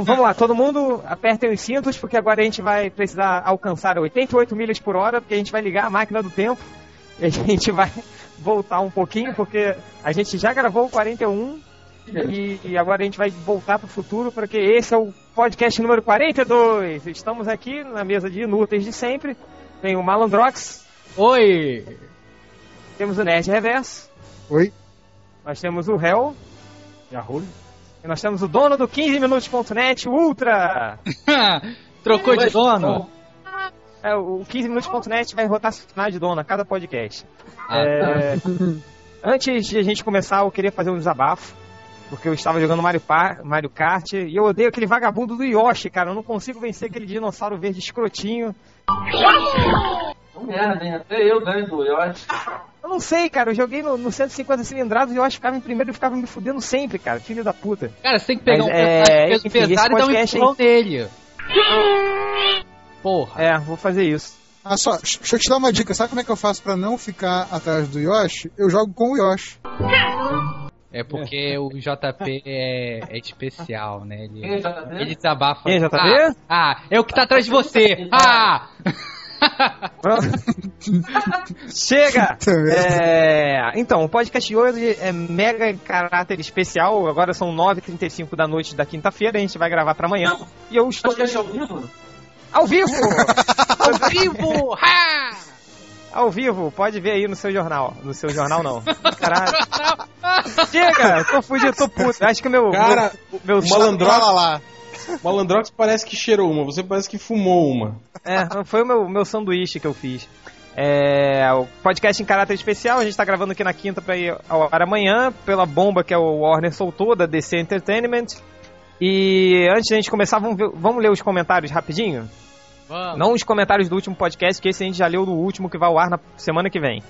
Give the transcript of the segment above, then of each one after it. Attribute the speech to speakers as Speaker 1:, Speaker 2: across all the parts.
Speaker 1: Então vamos lá, todo mundo apertem os cintos, porque agora a gente vai precisar alcançar 88 milhas por hora, porque a gente vai ligar a máquina do tempo e a gente vai voltar um pouquinho, porque a gente já gravou o 41 e, e agora a gente vai voltar para o futuro, porque esse é o podcast número 42. Estamos aqui na mesa de inúteis de sempre. Tem o Malandrox.
Speaker 2: Oi!
Speaker 1: Temos o Nerd Reverso.
Speaker 3: Oi.
Speaker 1: Nós temos o Hell.
Speaker 4: Yahoo.
Speaker 1: E nós temos o dono do 15minutos.net, Ultra.
Speaker 2: Trocou de dono?
Speaker 1: É, o 15minutos.net vai rotacionar de dono a cada podcast.
Speaker 2: Ah,
Speaker 1: É, Antes de a gente começar, eu queria fazer um desabafo. Porque eu estava jogando Mario, Par- Mario Kart e eu odeio aquele vagabundo do Yoshi, cara. Eu não consigo vencer aquele dinossauro verde escrotinho.
Speaker 5: Uma merda, hein? Até eu ganho do Yoshi.
Speaker 1: Eu não sei, cara. Eu joguei no, no 150 cilindrados e o Yoshi ficava em primeiro e ficava me fudendo sempre, cara. Filho da puta.
Speaker 2: Cara, você tem que pegar
Speaker 1: Mas,
Speaker 2: um
Speaker 1: é,
Speaker 2: peso
Speaker 1: enfim,
Speaker 2: pesado e dar um empurrão nele. Porra.
Speaker 1: É, vou fazer isso.
Speaker 3: Ah, só, deixa eu te dar uma dica. Sabe como é que eu faço pra não ficar atrás do Yoshi? Eu jogo com o Yoshi.
Speaker 2: É porque o JP é, é especial, né? Ele,
Speaker 5: é
Speaker 2: ele desabafa.
Speaker 1: Quem é JP?
Speaker 2: Ah, ah, é o que tá atrás de você! Ah!
Speaker 1: Chega! É, então, o podcast de hoje é mega caráter especial. Agora são 9h35 da noite da quinta-feira. A gente vai gravar pra amanhã. E eu estou
Speaker 5: Podcast ao vivo?
Speaker 1: ao vivo!
Speaker 2: Ao vivo! Ha!
Speaker 1: ao vivo, pode ver aí no seu jornal. No seu jornal, não. Caralho. Chega! Tô fugindo, tô puto. Acho que o meu.
Speaker 4: Cara,
Speaker 1: meu, meu
Speaker 3: lá.
Speaker 4: Malandrox parece que cheirou uma, você parece que fumou uma.
Speaker 1: É, foi o meu, meu sanduíche que eu fiz. É, o podcast em caráter especial, a gente tá gravando aqui na quinta pra ir ao ar amanhã, pela bomba que é o Warner soltou, da DC Entertainment. E antes da gente começar, vamos, ver- vamos ler os comentários rapidinho?
Speaker 2: Vamos.
Speaker 1: Não os comentários do último podcast, que esse a gente já leu do último que vai ao ar na semana que vem.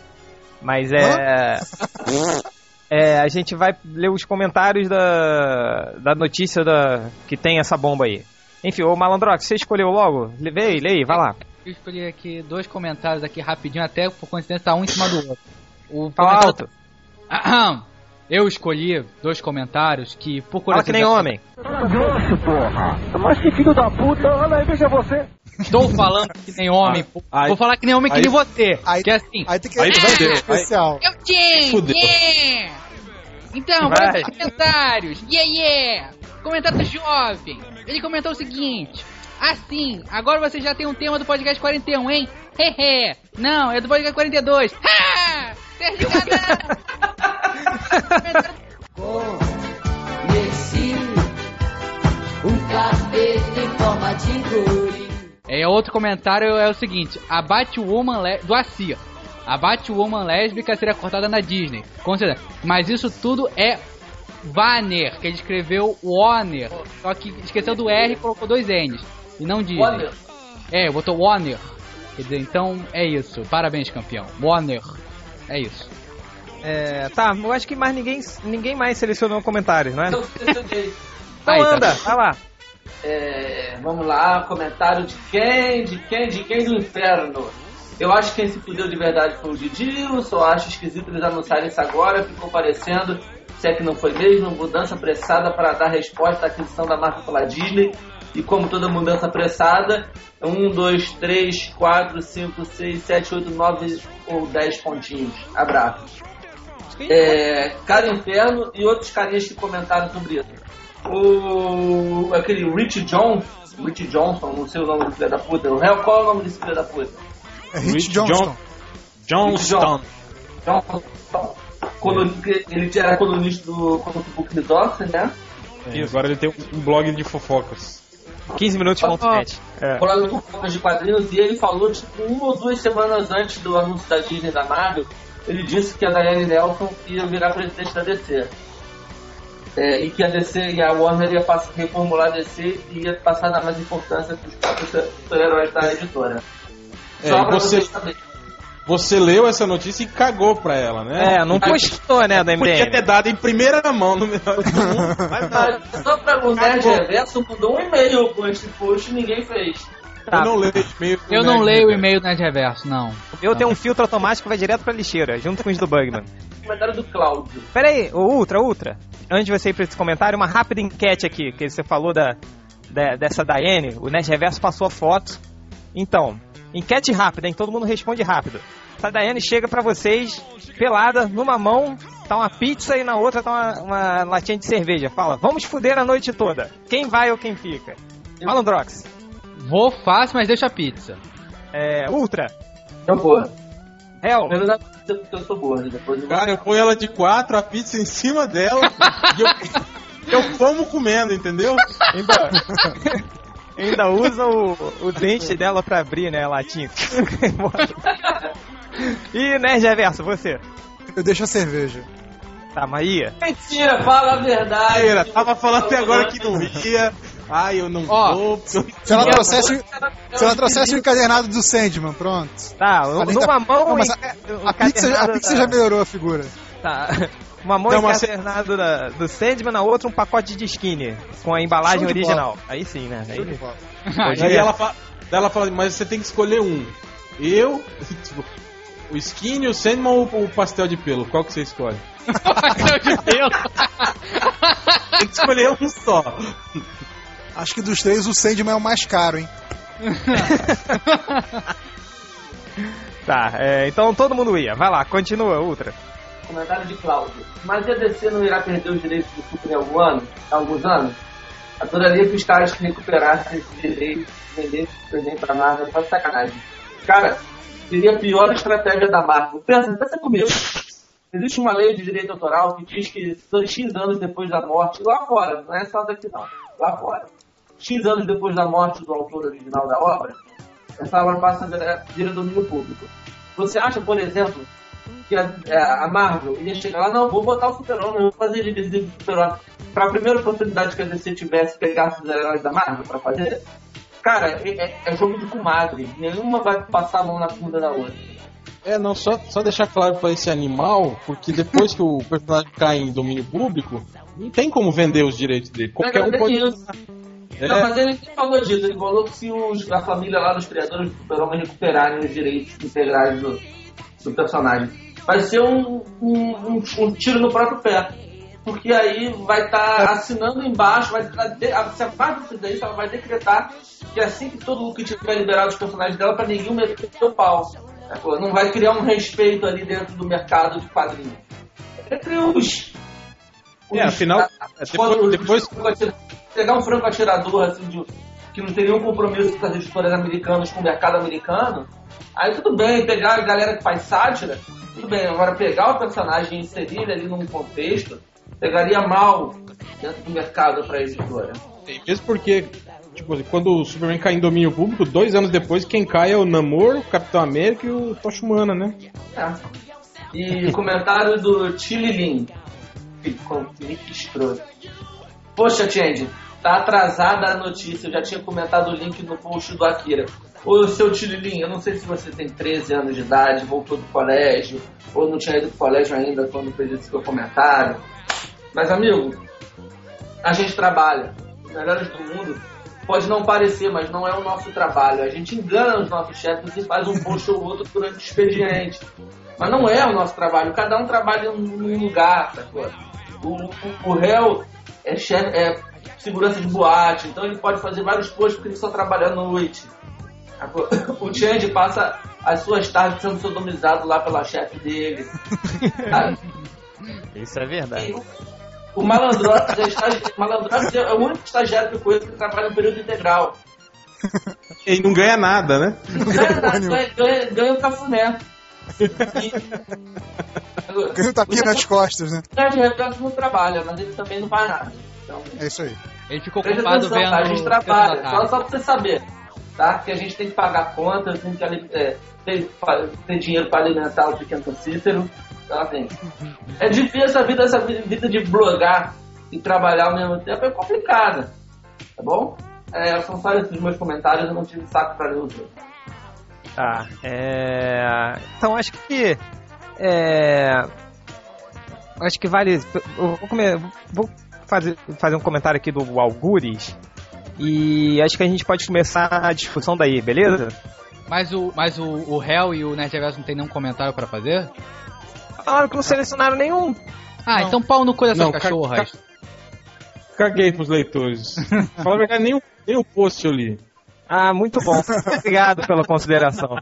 Speaker 1: Mas é. É, a gente vai ler os comentários da, da notícia da, que tem essa bomba aí. Enfim, ô Malandrox, você escolheu logo? Aí, lê aí, vai lá.
Speaker 2: Eu escolhi aqui dois comentários aqui rapidinho, até por coincidência tá um em cima do outro. O
Speaker 1: Fala
Speaker 2: comentário-
Speaker 1: alto.
Speaker 2: Aham. Eu escolhi dois comentários que, por
Speaker 1: Fala que nem homem.
Speaker 2: Estou falando que nem homem. pô.
Speaker 4: Aí-
Speaker 2: Vou falar que nem homem que nem você.
Speaker 3: aí-
Speaker 2: que é assim.
Speaker 3: Aí tem que
Speaker 4: Aí aí-
Speaker 3: especial.
Speaker 6: Eu!
Speaker 4: Fudeu.
Speaker 6: Yeah! Então,
Speaker 1: Vai.
Speaker 6: aos comentários. Yeah, yeah! Comentário do jovem. Ele comentou o seguinte. Assim, agora você já tem um tema do podcast 41, hein? Hehe. Não, é do podcast 42. Ha! Sérgio Gadá!
Speaker 7: Conheci um capeta em forma de guri.
Speaker 2: É, outro comentário é o seguinte: a Batwoman le- do Acia. A Batwoman lésbica seria cortada na Disney. Com certeza. Mas isso tudo é Vanner, que ele escreveu Warner. Só que esqueceu do R e colocou dois N's. E não Disney.
Speaker 5: Warner.
Speaker 2: É, botou Warner. Quer dizer, então é isso. Parabéns, campeão. Warner. É isso.
Speaker 1: É, tá, eu acho que mais ninguém, ninguém mais selecionou comentários, não é? Então
Speaker 2: Aí, tá
Speaker 1: anda, vai lá.
Speaker 5: É, vamos lá, comentário de quem? De quem? De quem do inferno? Eu acho que quem se fudeu de verdade foi o Didi, eu só acho esquisito eles anunciarem isso agora, ficou parecendo, se é que não foi mesmo, mudança apressada para dar resposta à aquisição da marca pela Disney. E como toda mudança apressada, 1, 2, 3, 4, 5, 6, 7, 8, 9 ou 10 pontinhos. Abraço. É, Cara Inferno e outros carinhas que comentaram sobre isso. O. aquele Rich Johnson, Rich Johnson, não sei o nome do filho da puta. O réu, qual é o nome desse filho da puta?
Speaker 3: É Rich
Speaker 4: Rich
Speaker 3: Johnston.
Speaker 4: Johnston.
Speaker 5: Johnson. Coluni- Ele era colunista do Comic Book Docs, né?
Speaker 4: E agora ele tem um blog de fofocas.
Speaker 1: 15 minutos.net. É.
Speaker 5: Falando com focas de quadrinhos, e ele falou, tipo, uma ou duas semanas antes do anúncio da Disney da Marvel, ele disse que a Diane Nelson ia virar presidente da DC. É, e que a DC e a Warner ia passar, reformular a DC e ia passar a dar mais importância para os próprios super-heróis da editora.
Speaker 4: É,
Speaker 5: Só pra
Speaker 4: você,
Speaker 5: vocês saberem.
Speaker 4: você leu essa notícia e cagou pra ela, né?
Speaker 1: É, não postou, né, da
Speaker 4: Podia ter
Speaker 1: MDM.
Speaker 4: dado em primeira mão no melhor do mundo, mas não.
Speaker 5: Mas só para o Nerd Reverso mandou um e-mail com esse post e ninguém fez.
Speaker 4: Eu não leio e-mail. do
Speaker 2: Eu não
Speaker 4: Nerd
Speaker 2: leio o
Speaker 4: Reverso.
Speaker 2: e-mail na reverso, não.
Speaker 1: Eu tenho um filtro automático que vai direto pra lixeira, junto com os do Bugman.
Speaker 5: Comentário do Cláudio.
Speaker 1: Pera aí, ô Ultra, Ultra. Antes de você ir pra esse comentário, uma rápida enquete aqui, que você falou da, de- dessa Daiane, o Nerd Reverso passou a foto. Então, enquete rápida, hein? Todo mundo responde rápido. Essa Daiane chega pra vocês, pelada, numa mão tá uma pizza e na outra tá uma, uma latinha de cerveja. Fala, vamos fuder a noite toda. Quem vai ou quem fica? Malandrox.
Speaker 2: Vou fácil, mas deixa a pizza.
Speaker 1: É, Ultra.
Speaker 5: Então.
Speaker 1: Hell.
Speaker 5: Primeiro dá pizza porque eu sou gordo, depois eu vou...
Speaker 4: Cara, eu ponho ela de quatro, a pizza em cima dela e eu, eu como comendo, entendeu?
Speaker 1: Ainda, ainda usa o, o dente dela pra abrir, né, a latinha. e Nerd Reverso, você?
Speaker 3: Eu deixo a cerveja.
Speaker 1: Tá, Maia?
Speaker 5: Mentira, fala a verdade.
Speaker 4: Era, tava falando até agora que não ia. Ai, eu não
Speaker 2: Ó.
Speaker 4: vou.
Speaker 3: Se ela trouxesse, se ela trouxesse o encadernado do Sandman, pronto.
Speaker 1: Tá,
Speaker 3: Além
Speaker 1: numa
Speaker 3: da-
Speaker 1: mão
Speaker 3: Não, mas a, a pizza, a
Speaker 1: encadernada
Speaker 3: pizza
Speaker 1: da-
Speaker 3: já melhorou a figura.
Speaker 1: Tá. Uma mão
Speaker 4: mas-
Speaker 1: encadernada da- do Sandman, na outra um pacote de skinny, com a embalagem original. Aí sim, né? Aí,
Speaker 4: Aí
Speaker 1: ir.
Speaker 4: ela ela fala, mas você tem que escolher um. Eu, tipo, o skinny, o Sandman ou o pastel de pelo? Qual que você escolhe?
Speaker 2: Pastel de pelo.
Speaker 4: Tem que escolher um só.
Speaker 3: Acho que dos três o Sandman é o mais caro, hein?
Speaker 1: Tá, é, então todo mundo ia. Vai lá, continua, Ultra.
Speaker 5: Comentário de Cláudio. Mas a DC não irá perder os direitos do Super em algum ano, alguns anos? Adoraria que os caras que recuperassem esses direitos vendessem o presente pra Marvel pra sacanagem. Cara, seria a pior estratégia da Marvel. Pensa, pensa comigo. Existe uma lei de direito autoral que diz que são X anos depois da morte, lá fora, não é só daqui não, lá fora. X anos depois da morte do autor original da obra, essa obra passa a virar- vira domínio público. Você acha, por exemplo, que a, a- a Marvel ia chegar lá, não, vou botar o Super-Homem, vou fazer ele visível do Super-Homem. Pra primeira oportunidade que a DC tivesse, pegasse os heróis da Marvel pra fazer, cara, é, é- é jogo de comadre. Nenhuma vai passar a mão na bunda da outra.
Speaker 4: É, não, só, só deixar claro pra esse animal, porque depois que o personagem cai em domínio público, não tem como vender os direitos dele. Qualquer um
Speaker 5: Não,
Speaker 4: pode.
Speaker 5: isso.
Speaker 4: É,
Speaker 5: Não, mas ele nem falou disso. Ele falou que se os- a família lá dos criadores do Super-Homem recuperarem os direitos integrais do, do personagem, vai ser um, um, um- um tiro no próprio pé. Porque aí vai estar assinando embaixo, vai tá se a parte fizer isso, ela vai decretar que assim que todo mundo que tiver liberado os personagens dela, pra ninguém meter o pau. Não vai criar um respeito ali dentro do mercado de quadrinhos. Entre os.
Speaker 4: É, afinal, é, depois-
Speaker 5: os franco atira- pegar um franco atirador assim, de, que não tem nenhum compromisso com as editoras americanas, com o mercado americano, aí tudo bem, pegar a galera que faz sátira, tudo bem, agora pegar o personagem e inserir ele ali num contexto, pegaria mal dentro do mercado para a editora.
Speaker 4: Mesmo porque, tipo, quando o Superman cai em domínio público, dois anos depois, quem cai é o Namor, o Capitão América e o Tocha Humana, né?
Speaker 5: É. E comentário do Tililin. Ficou que escroto. Poxa, Change, tá atrasada a notícia. Eu já tinha comentado o link no post do Akira. Ô, seu Tililin, eu não sei se você tem 13 anos de idade, voltou do colégio, ou não tinha ido pro colégio ainda quando fez esse seu comentário. Mas, amigo, a gente trabalha. Os melhores do mundo pode não parecer, mas não é o nosso trabalho. A gente engana os nossos chefes e faz um post ou outro durante o expediente. Mas não é o nosso trabalho. Cada um trabalha num lugar, sacou? O, o, o réu é, chefe, é segurança de boate, então ele pode fazer vários posts porque ele só trabalha à noite. O Change passa as suas tardes sendo sodomizado lá pela chefe dele. sabe?
Speaker 1: Isso é verdade.
Speaker 5: O Malandrox é, estagi- Malandrox é o único estagiário que conheço que trabalha no período integral.
Speaker 4: E não ganha nada, né?
Speaker 5: Ganha, ganha, ganha, ganha o cafuné.
Speaker 3: Ganha o tapinha nas costas, né?
Speaker 5: O Reverso não trabalha, mas ele também não faz nada. Então,
Speaker 3: É isso aí.
Speaker 2: Ele ficou
Speaker 5: presta
Speaker 2: ocupado
Speaker 5: atenção,
Speaker 2: vendo
Speaker 5: tá? A gente trabalha, só, só pra você saber, tá? Que a gente tem que pagar contas, tem que é, ter, ter dinheiro para alimentar o pequeno Cícero. Então, assim, é difícil a vida, essa vida, vida de blogar e trabalhar ao mesmo tempo, é complicada, tá bom? É, são só esses meus comentários, eu não tive saco pra ler os outros.
Speaker 1: Tá, é... Então acho que. É... Acho que vale. Eu vou, comer... vou fazer, fazer um comentário aqui do Algures. E acho que a gente pode começar a discussão daí, beleza?
Speaker 2: Mas o, mas o, o Hell e o Nerd Reverso não tem nenhum comentário pra fazer?
Speaker 1: Falaram que não selecionaram nenhum.
Speaker 2: Ah,
Speaker 4: Não.
Speaker 2: então pau no cu dessas
Speaker 4: ca-
Speaker 2: cachorras.
Speaker 4: caguei pros leitores. Fala a verdade, nem o, nem o post eu li.
Speaker 1: Ah, muito bom. Obrigado pela consideração.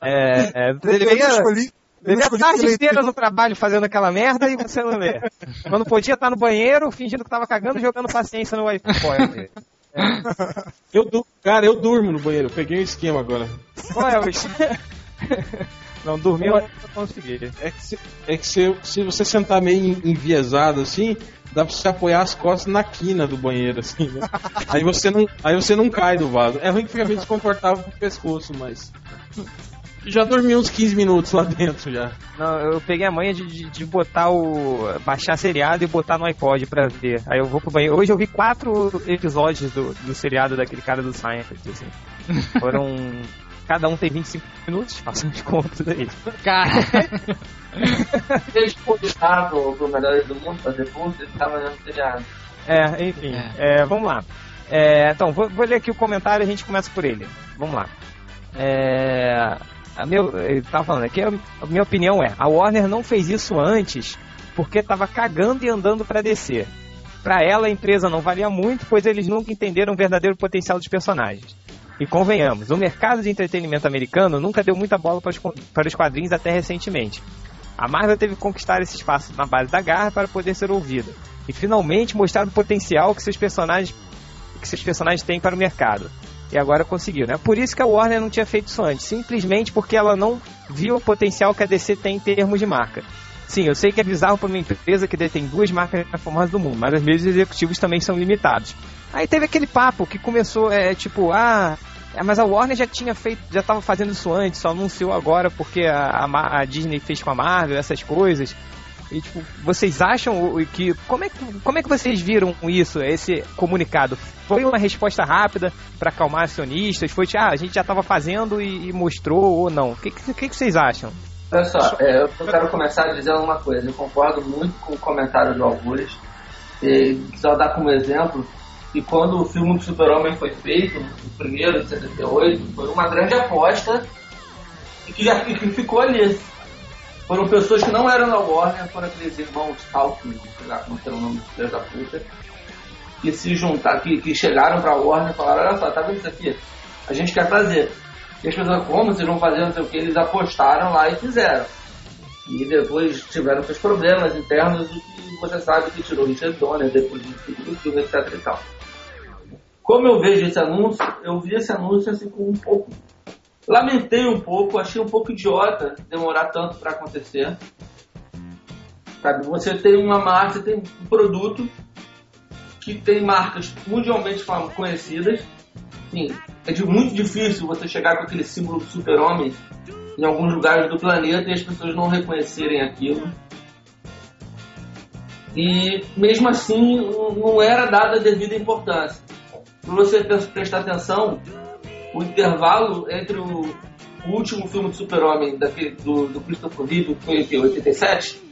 Speaker 1: É, é,
Speaker 3: Eu
Speaker 1: deveria,
Speaker 3: escolhi. Eu
Speaker 1: deveria
Speaker 3: escolhi
Speaker 1: a tarde inteira no trabalho fazendo aquela merda e você não lê. Quando podia estar no banheiro, fingindo que tava cagando, jogando paciência no Wi-Fi.
Speaker 4: Eu du... Cara, eu durmo no banheiro. Eu peguei um esquema agora.
Speaker 1: Qual é o Não, dormiu, eu não consegui.
Speaker 4: É que, se, é que se, se você sentar meio enviesado assim, dá pra você apoiar as costas na quina do banheiro, assim, né? aí, você não, aí você não cai do vaso. É ruim que fica meio desconfortável pro pescoço, mas. Já dormi uns 15 minutos lá dentro já.
Speaker 1: Não, eu peguei a manha de, de, de botar o. baixar seriado e botar no iPod pra ver. Aí eu vou pro banheiro. Hoje eu vi quatro episódios do, do seriado daquele cara do Seinfeld, assim. Foram. Cada um tem 25 minutos, façam as contas aí.
Speaker 2: Cara,
Speaker 5: Eles convidaram pro Melhores do Mundo fazer ponto, ele tava fazendo seriado.
Speaker 1: É, enfim, é, vamos lá. É, então, vou, vou ler aqui o comentário e a gente começa por ele. Vamos lá. É, a meu, ele tava falando aqui, a minha opinião é, a Warner não fez isso antes porque tava cagando e andando para descer. Para ela, a empresa não valia muito, pois eles nunca entenderam o verdadeiro potencial dos personagens. E convenhamos, o mercado de entretenimento americano nunca deu muita bola para os, quadrinhos até recentemente. A Marvel teve que conquistar esse espaço na base da garra para poder ser ouvida. E finalmente mostrar o potencial que seus personagens, que seus personagens têm para o mercado. E agora conseguiu, né? Por isso que a Warner não tinha feito isso antes. Simplesmente porque ela não viu o potencial que a DC tem em termos de marca. Sim, eu sei que é bizarro para uma empresa que detém duas marcas famosas do mundo, mas os meios executivos também são limitados. Aí teve aquele papo que começou, é, tipo, ah, é, mas a Warner já tinha feito, já estava fazendo isso antes, só anunciou agora porque a, a, a Disney fez com a Marvel, essas coisas. E, tipo, vocês acham que. Como é, que- como é que vocês viram isso, esse comunicado? Foi uma resposta rápida para acalmar acionistas? Foi tipo, ah, a gente já estava fazendo e, e mostrou ou não? O que, que, que vocês acham?
Speaker 5: Olha só, é, eu quero começar dizendo uma coisa. Eu concordo muito com o comentário do Augusto. E só dar como exemplo que quando o filme do Super-Homem foi feito, o primeiro de 78, foi uma grande aposta e que, já, e que ficou ali. Foram pessoas que não eram da Warner, foram aqueles irmãos Talking, sei como que era o nome dos da puta, que se juntaram, que, que chegaram pra Warner e falaram, olha só, tá vendo isso aqui? A gente quer fazer. E as pessoas, como vocês vão fazer, não sei o que, eles apostaram lá e fizeram. E depois tiveram seus problemas internos, que você sabe que tirou Richard Donner depois do filme, etc e tal. Como eu vejo esse anúncio, eu vi esse anúncio assim com um pouco. Lamentei um pouco, achei um pouco idiota demorar tanto para acontecer. Sabe, você tem uma marca, tem um produto que tem marcas mundialmente conhecidas. Sim, é de muito difícil você chegar com aquele símbolo do super-homem em alguns lugares do planeta e as pessoas não reconhecerem aquilo. E mesmo assim não era dada a devida importância. Para você pre- prestar atenção, o intervalo entre o, o último filme do Super-Homem do, do Christopher Reeve, que foi o quê? 87?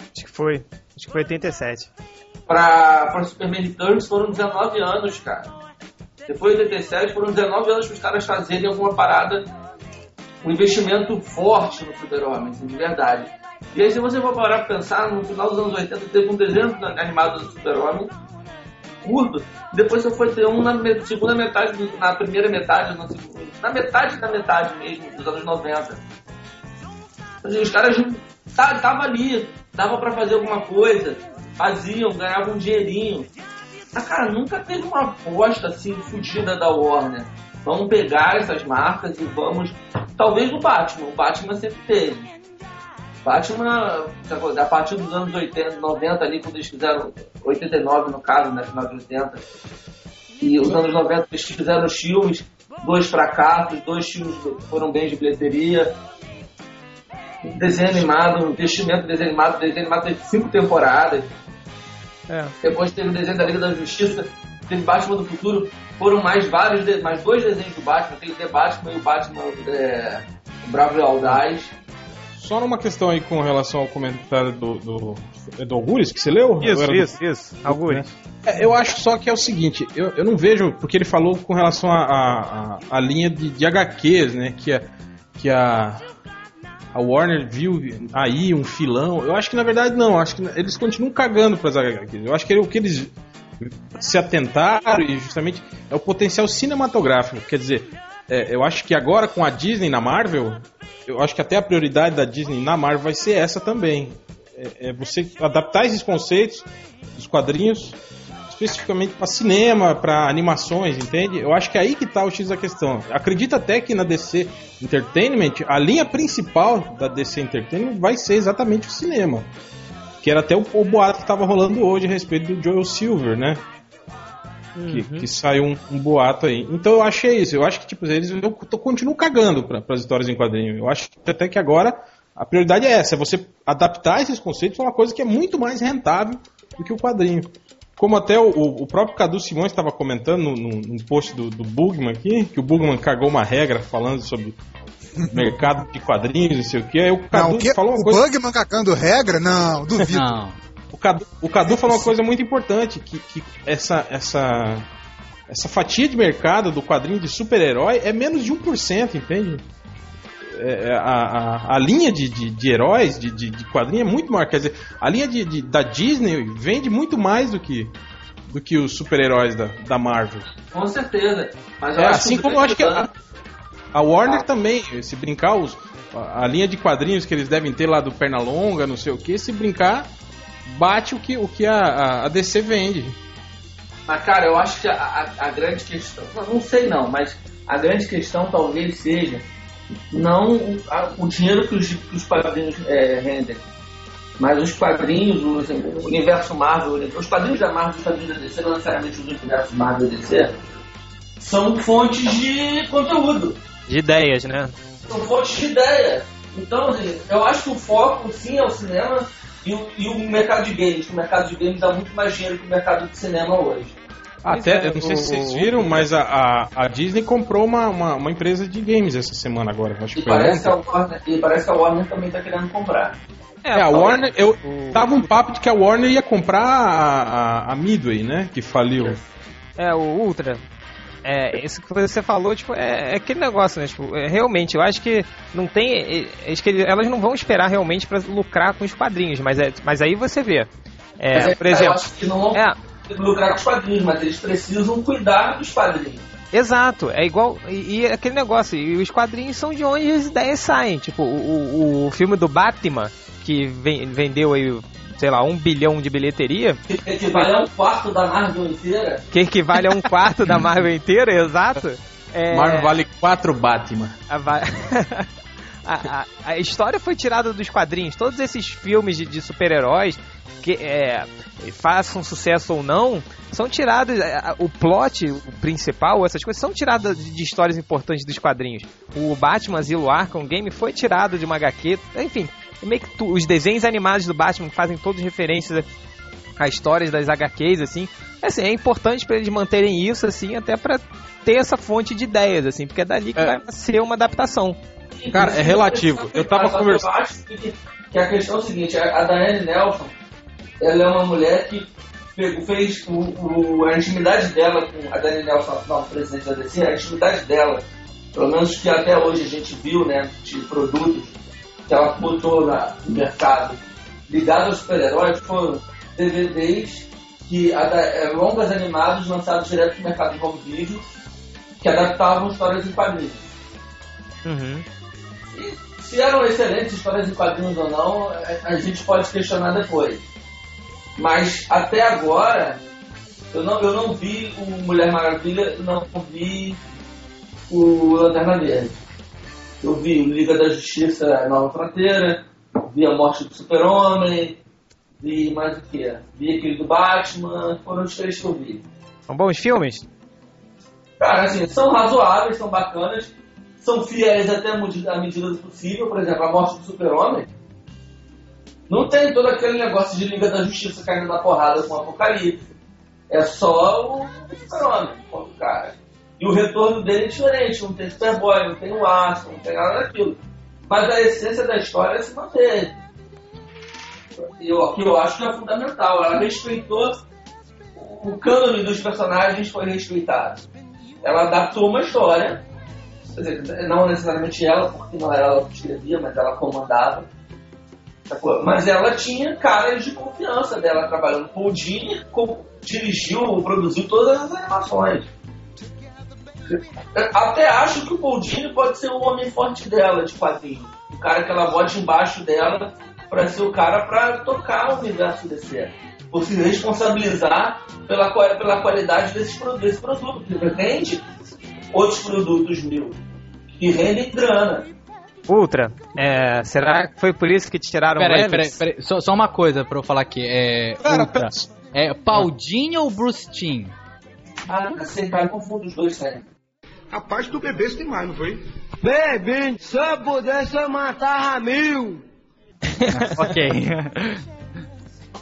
Speaker 1: Acho que foi. Acho que foi 87.
Speaker 5: para Superman Returns foram 19 anos, cara. Depois de 87 foram 19 anos para os caras fazerem alguma parada, um investimento forte no Super-Homem, de verdade. E aí se você for parar pra pensar, no final dos anos 80 teve um desenho animado do Super-Homem, curto, depois você foi ter um na segunda metade, do- na primeira metade, na, na metade da metade mesmo, dos anos 90. Assim, os caras tava ali, dava pra fazer alguma coisa, faziam, ganhavam um dinheirinho. Mas, cara, nunca teve uma aposta assim fodida da Warner. Vamos pegar essas marcas e vamos. Talvez no Batman, o Batman sempre teve. Batman, a partir dos anos 80, 90 ali, quando eles fizeram 89 no caso, né, final de 80. E os anos 90 eles fizeram os filmes, dois fracassos, dois filmes foram bem de bilheteria. Desenho animado, um investimento desenho animado, desenho animado teve cinco temporadas.
Speaker 1: É.
Speaker 5: Depois teve o desenho da Liga da Justiça, teve Batman do Futuro, foram mais vários, mais dois desenhos do Batman, aquele The Batman e o Batman é, Bravo e Audaz.
Speaker 4: Só numa questão aí com relação ao comentário do, do, do Algures, que você leu?
Speaker 1: Isso,
Speaker 4: do-
Speaker 1: isso, isso. Algures.
Speaker 4: É, eu acho só que é o seguinte, eu, eu não vejo, porque ele falou com relação à a, a, a linha de, de HQs, né? Que a, que a, a Warner viu aí um filão. Eu acho que na verdade não, acho que eles continuam cagando para as HQs. Eu acho que o que eles se atentaram e justamente é o potencial cinematográfico. Quer dizer, é, eu acho que agora com a Disney na Marvel, eu acho que até a prioridade da Disney na Marvel vai ser essa também. É, é você adaptar esses conceitos dos quadrinhos especificamente para cinema, para animações, entende? Eu acho que é aí que tá o X da questão. Acredito até que na DC Entertainment, a linha principal da DC Entertainment vai ser exatamente o cinema. Que era até o, o boato que estava rolando hoje a respeito do Joel Silver, né? Uhum. Que, que, saiu um, um, boato aí. Então eu achei isso. Eu acho que tipo, eles eu tô, continuam cagando para as histórias em quadrinho. Eu acho até que agora a prioridade é essa: é você adaptar esses conceitos a uma coisa que é muito mais rentável do que o quadrinho. Como até o, o próprio Cadu Simões estava comentando no, no, no, post do, do Bugman aqui, que o Bugman cagou uma regra falando sobre mercado de quadrinhos, não sei o que. Aí o Cadu
Speaker 3: não, o que,
Speaker 4: falou uma
Speaker 3: o
Speaker 4: coisa.
Speaker 3: Bugman cagando regra? Não, duvido. Não.
Speaker 4: O Cadu, o Cadu falou uma coisa muito importante, que, que essa, essa, essa fatia de mercado do quadrinho de super-herói é menos de 1%, entende? É, é, a, a, a, linha de, de, de heróis, de, de, de, quadrinho é muito maior. Quer dizer, a linha de, de da Disney vende muito mais do que, do que os super-heróis da, da Marvel.
Speaker 5: Com certeza. Mas
Speaker 4: é, assim como eu acho que a, a Warner ah. também, se brincar, os, a, a, linha de quadrinhos que eles devem ter lá do Pernalonga, não sei o que, se brincar, bate o que, o que a, a DC vende.
Speaker 5: Mas, cara, eu acho que a, a, a grande questão. Não sei não, mas a grande questão talvez seja não o, a, o dinheiro que os, que os quadrinhos é, rendem, mas os quadrinhos, os, o universo Marvel, os quadrinhos da Marvel, os quadrinhos da DC, não necessariamente os universos Marvel e DC, são fontes de conteúdo.
Speaker 1: De ideias, né?
Speaker 5: São fontes de ideias. Então, assim, eu acho que o foco, sim, é o cinema e o, e o mercado de games. O mercado de games dá muito mais dinheiro que o mercado de cinema hoje.
Speaker 4: Até, é, eu não sei se vocês viram, mas a, a, a Disney comprou uma, uma, uma, empresa de games essa semana agora. Acho
Speaker 5: e, parece que a Warner, e parece que a Warner também está querendo comprar.
Speaker 4: É, é a Warner, eu tava um papo de que a Warner ia comprar a, a, a Midway, né? Que faliu.
Speaker 1: É, o Ultra. É, isso que você falou, tipo, é, é aquele negócio, né? Tipo, é, realmente, eu acho que não tem. É, acho que elas não vão esperar realmente para lucrar com os quadrinhos, mas, é, mas aí você vê. É, por exemplo. Eu acho que
Speaker 5: não, é, lucrar com os quadrinhos, mas eles precisam cuidar dos quadrinhos.
Speaker 1: Exato, é igual. E, e, aquele negócio, e os quadrinhos são de onde as ideias saem. Tipo, o, o filme do Batman, que vem, vendeu aí, sei lá, um bilhão de bilheteria.
Speaker 5: Que equivale a um quarto da Marvel inteira.
Speaker 1: Que equivale a um quarto da Marvel inteira, exato.
Speaker 4: É... Marvel vale quatro Batman.
Speaker 1: A, a, a, a, história foi tirada dos quadrinhos. Todos esses filmes de, de super-heróis que é, façam sucesso ou não, são tirados. É, o plot o principal, essas coisas, são tiradas de histórias importantes dos quadrinhos. O Batman Zero Arkham Game foi tirado de uma HQ. Enfim, meio que tu, os desenhos animados do Batman fazem todas referências a histórias das HQs, assim. assim é importante para eles manterem isso, assim, até para ter essa fonte de ideias, assim, porque é dali que é. vai ser uma adaptação.
Speaker 4: Cara, é relativo. Eu tava conversando.
Speaker 5: Eu acho que, que a questão é o seguinte: a Diane Nelson ela é uma mulher que pegou, fez o, o, a intimidade dela com a Dani Nelson, não, presidente da DC, a intimidade dela, pelo menos que até hoje a gente viu, né, de produtos que ela botou na, no mercado ligados aos super-heróis, foram DVDs que é, longas animados lançados direto no mercado de home video que adaptavam histórias em quadrinhos.
Speaker 1: Uhum.
Speaker 5: E se eram excelentes histórias em quadrinhos ou não, a gente pode questionar depois. Mas até agora, eu não, eu não vi o Mulher Maravilha, não vi o Lanterna Verde. Eu vi o Liga da Justiça Nova Fronteira, vi a Morte do Super-Homem, vi mais o que? Vi aquele do Batman, foram os três que eu vi.
Speaker 1: São bons filmes?
Speaker 5: Cara, assim, são razoáveis, são bacanas, são fiéis até a medida do possível. Por exemplo, a Morte do Super-Homem não tem todo aquele negócio de Liga da Justiça caindo na porrada com o Apocalipse. É só o super-homem o cara. E o retorno dele é diferente. Não tem Superboy, não tem o Aço, não tem nada daquilo. Mas a essência da história é se manteve. E o que eu acho que é fundamental. Ela respeitou o cânone dos personagens foi respeitado. Ela adaptou uma história, dizer, não necessariamente ela, porque não era ela que escrevia, mas ela comandava mas ela tinha caras de confiança dela trabalhando com o com, dirigiu produziu todas as animações. Até acho que o Paul Dini pode ser o homem forte dela, de quadrinho. O cara que ela bota embaixo dela para ser o cara para tocar o universo DC. Por se responsabilizar pela, pela qualidade desses, desse produto. Porque vende outros produtos mil que rendem grana.
Speaker 1: Ultra, é, será que foi por isso que te tiraram
Speaker 2: peraí,
Speaker 1: o
Speaker 2: peraí, peraí. Só, só uma coisa pra eu falar aqui. É.
Speaker 3: Cara,
Speaker 2: Ultra. É Paldinho ou Bruce Timm?
Speaker 5: Ah, assim, cara, confundo os dois sempre.
Speaker 8: A parte do bebê tem mais, não foi?
Speaker 9: Bebê, se eu pudesse eu matava mil.
Speaker 1: ok.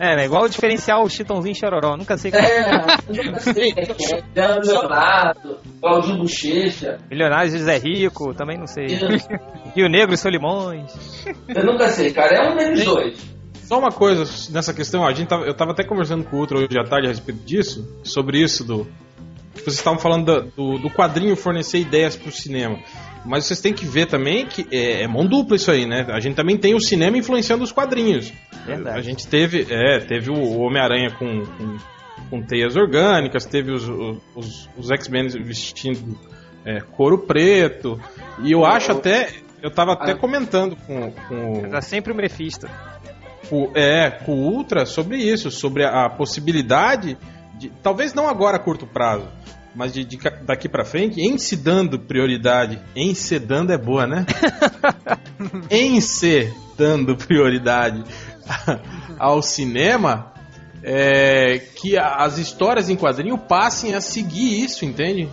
Speaker 1: É, né, igual o diferencial o Chitãozinho Chororó, nunca sei qual
Speaker 5: É, eu nunca sei é. Leonardo, Claudinho Bochecha.
Speaker 1: Milionário José Rico, também não sei. Rio Negro e Solimões.
Speaker 5: Eu nunca sei, cara. É um deles dois.
Speaker 4: Só uma coisa nessa questão, a gente tava, eu tava até conversando com o outro hoje à tarde a respeito disso, sobre isso do. Que Vocês estavam falando do, do quadrinho fornecer ideias pro cinema. Mas vocês têm que ver também que é, é mão dupla isso aí, né? A gente também tem o cinema influenciando os quadrinhos.
Speaker 1: Verdade.
Speaker 4: A gente teve, é, teve o Homem-Aranha com, com, com teias orgânicas, teve os, os, os X-Men vestindo é, couro preto. E eu acho até. Eu tava até comentando com, com,
Speaker 1: Era sempre o Mephisto.
Speaker 4: o- é, com o Ultra sobre isso, sobre a, a possibilidade de, talvez não agora a curto prazo, mas de, de daqui pra frente, em se dando prioridade, em se dando é boa, né? em se dando prioridade ao cinema, é, que as histórias em quadrinho passem a seguir isso, entende?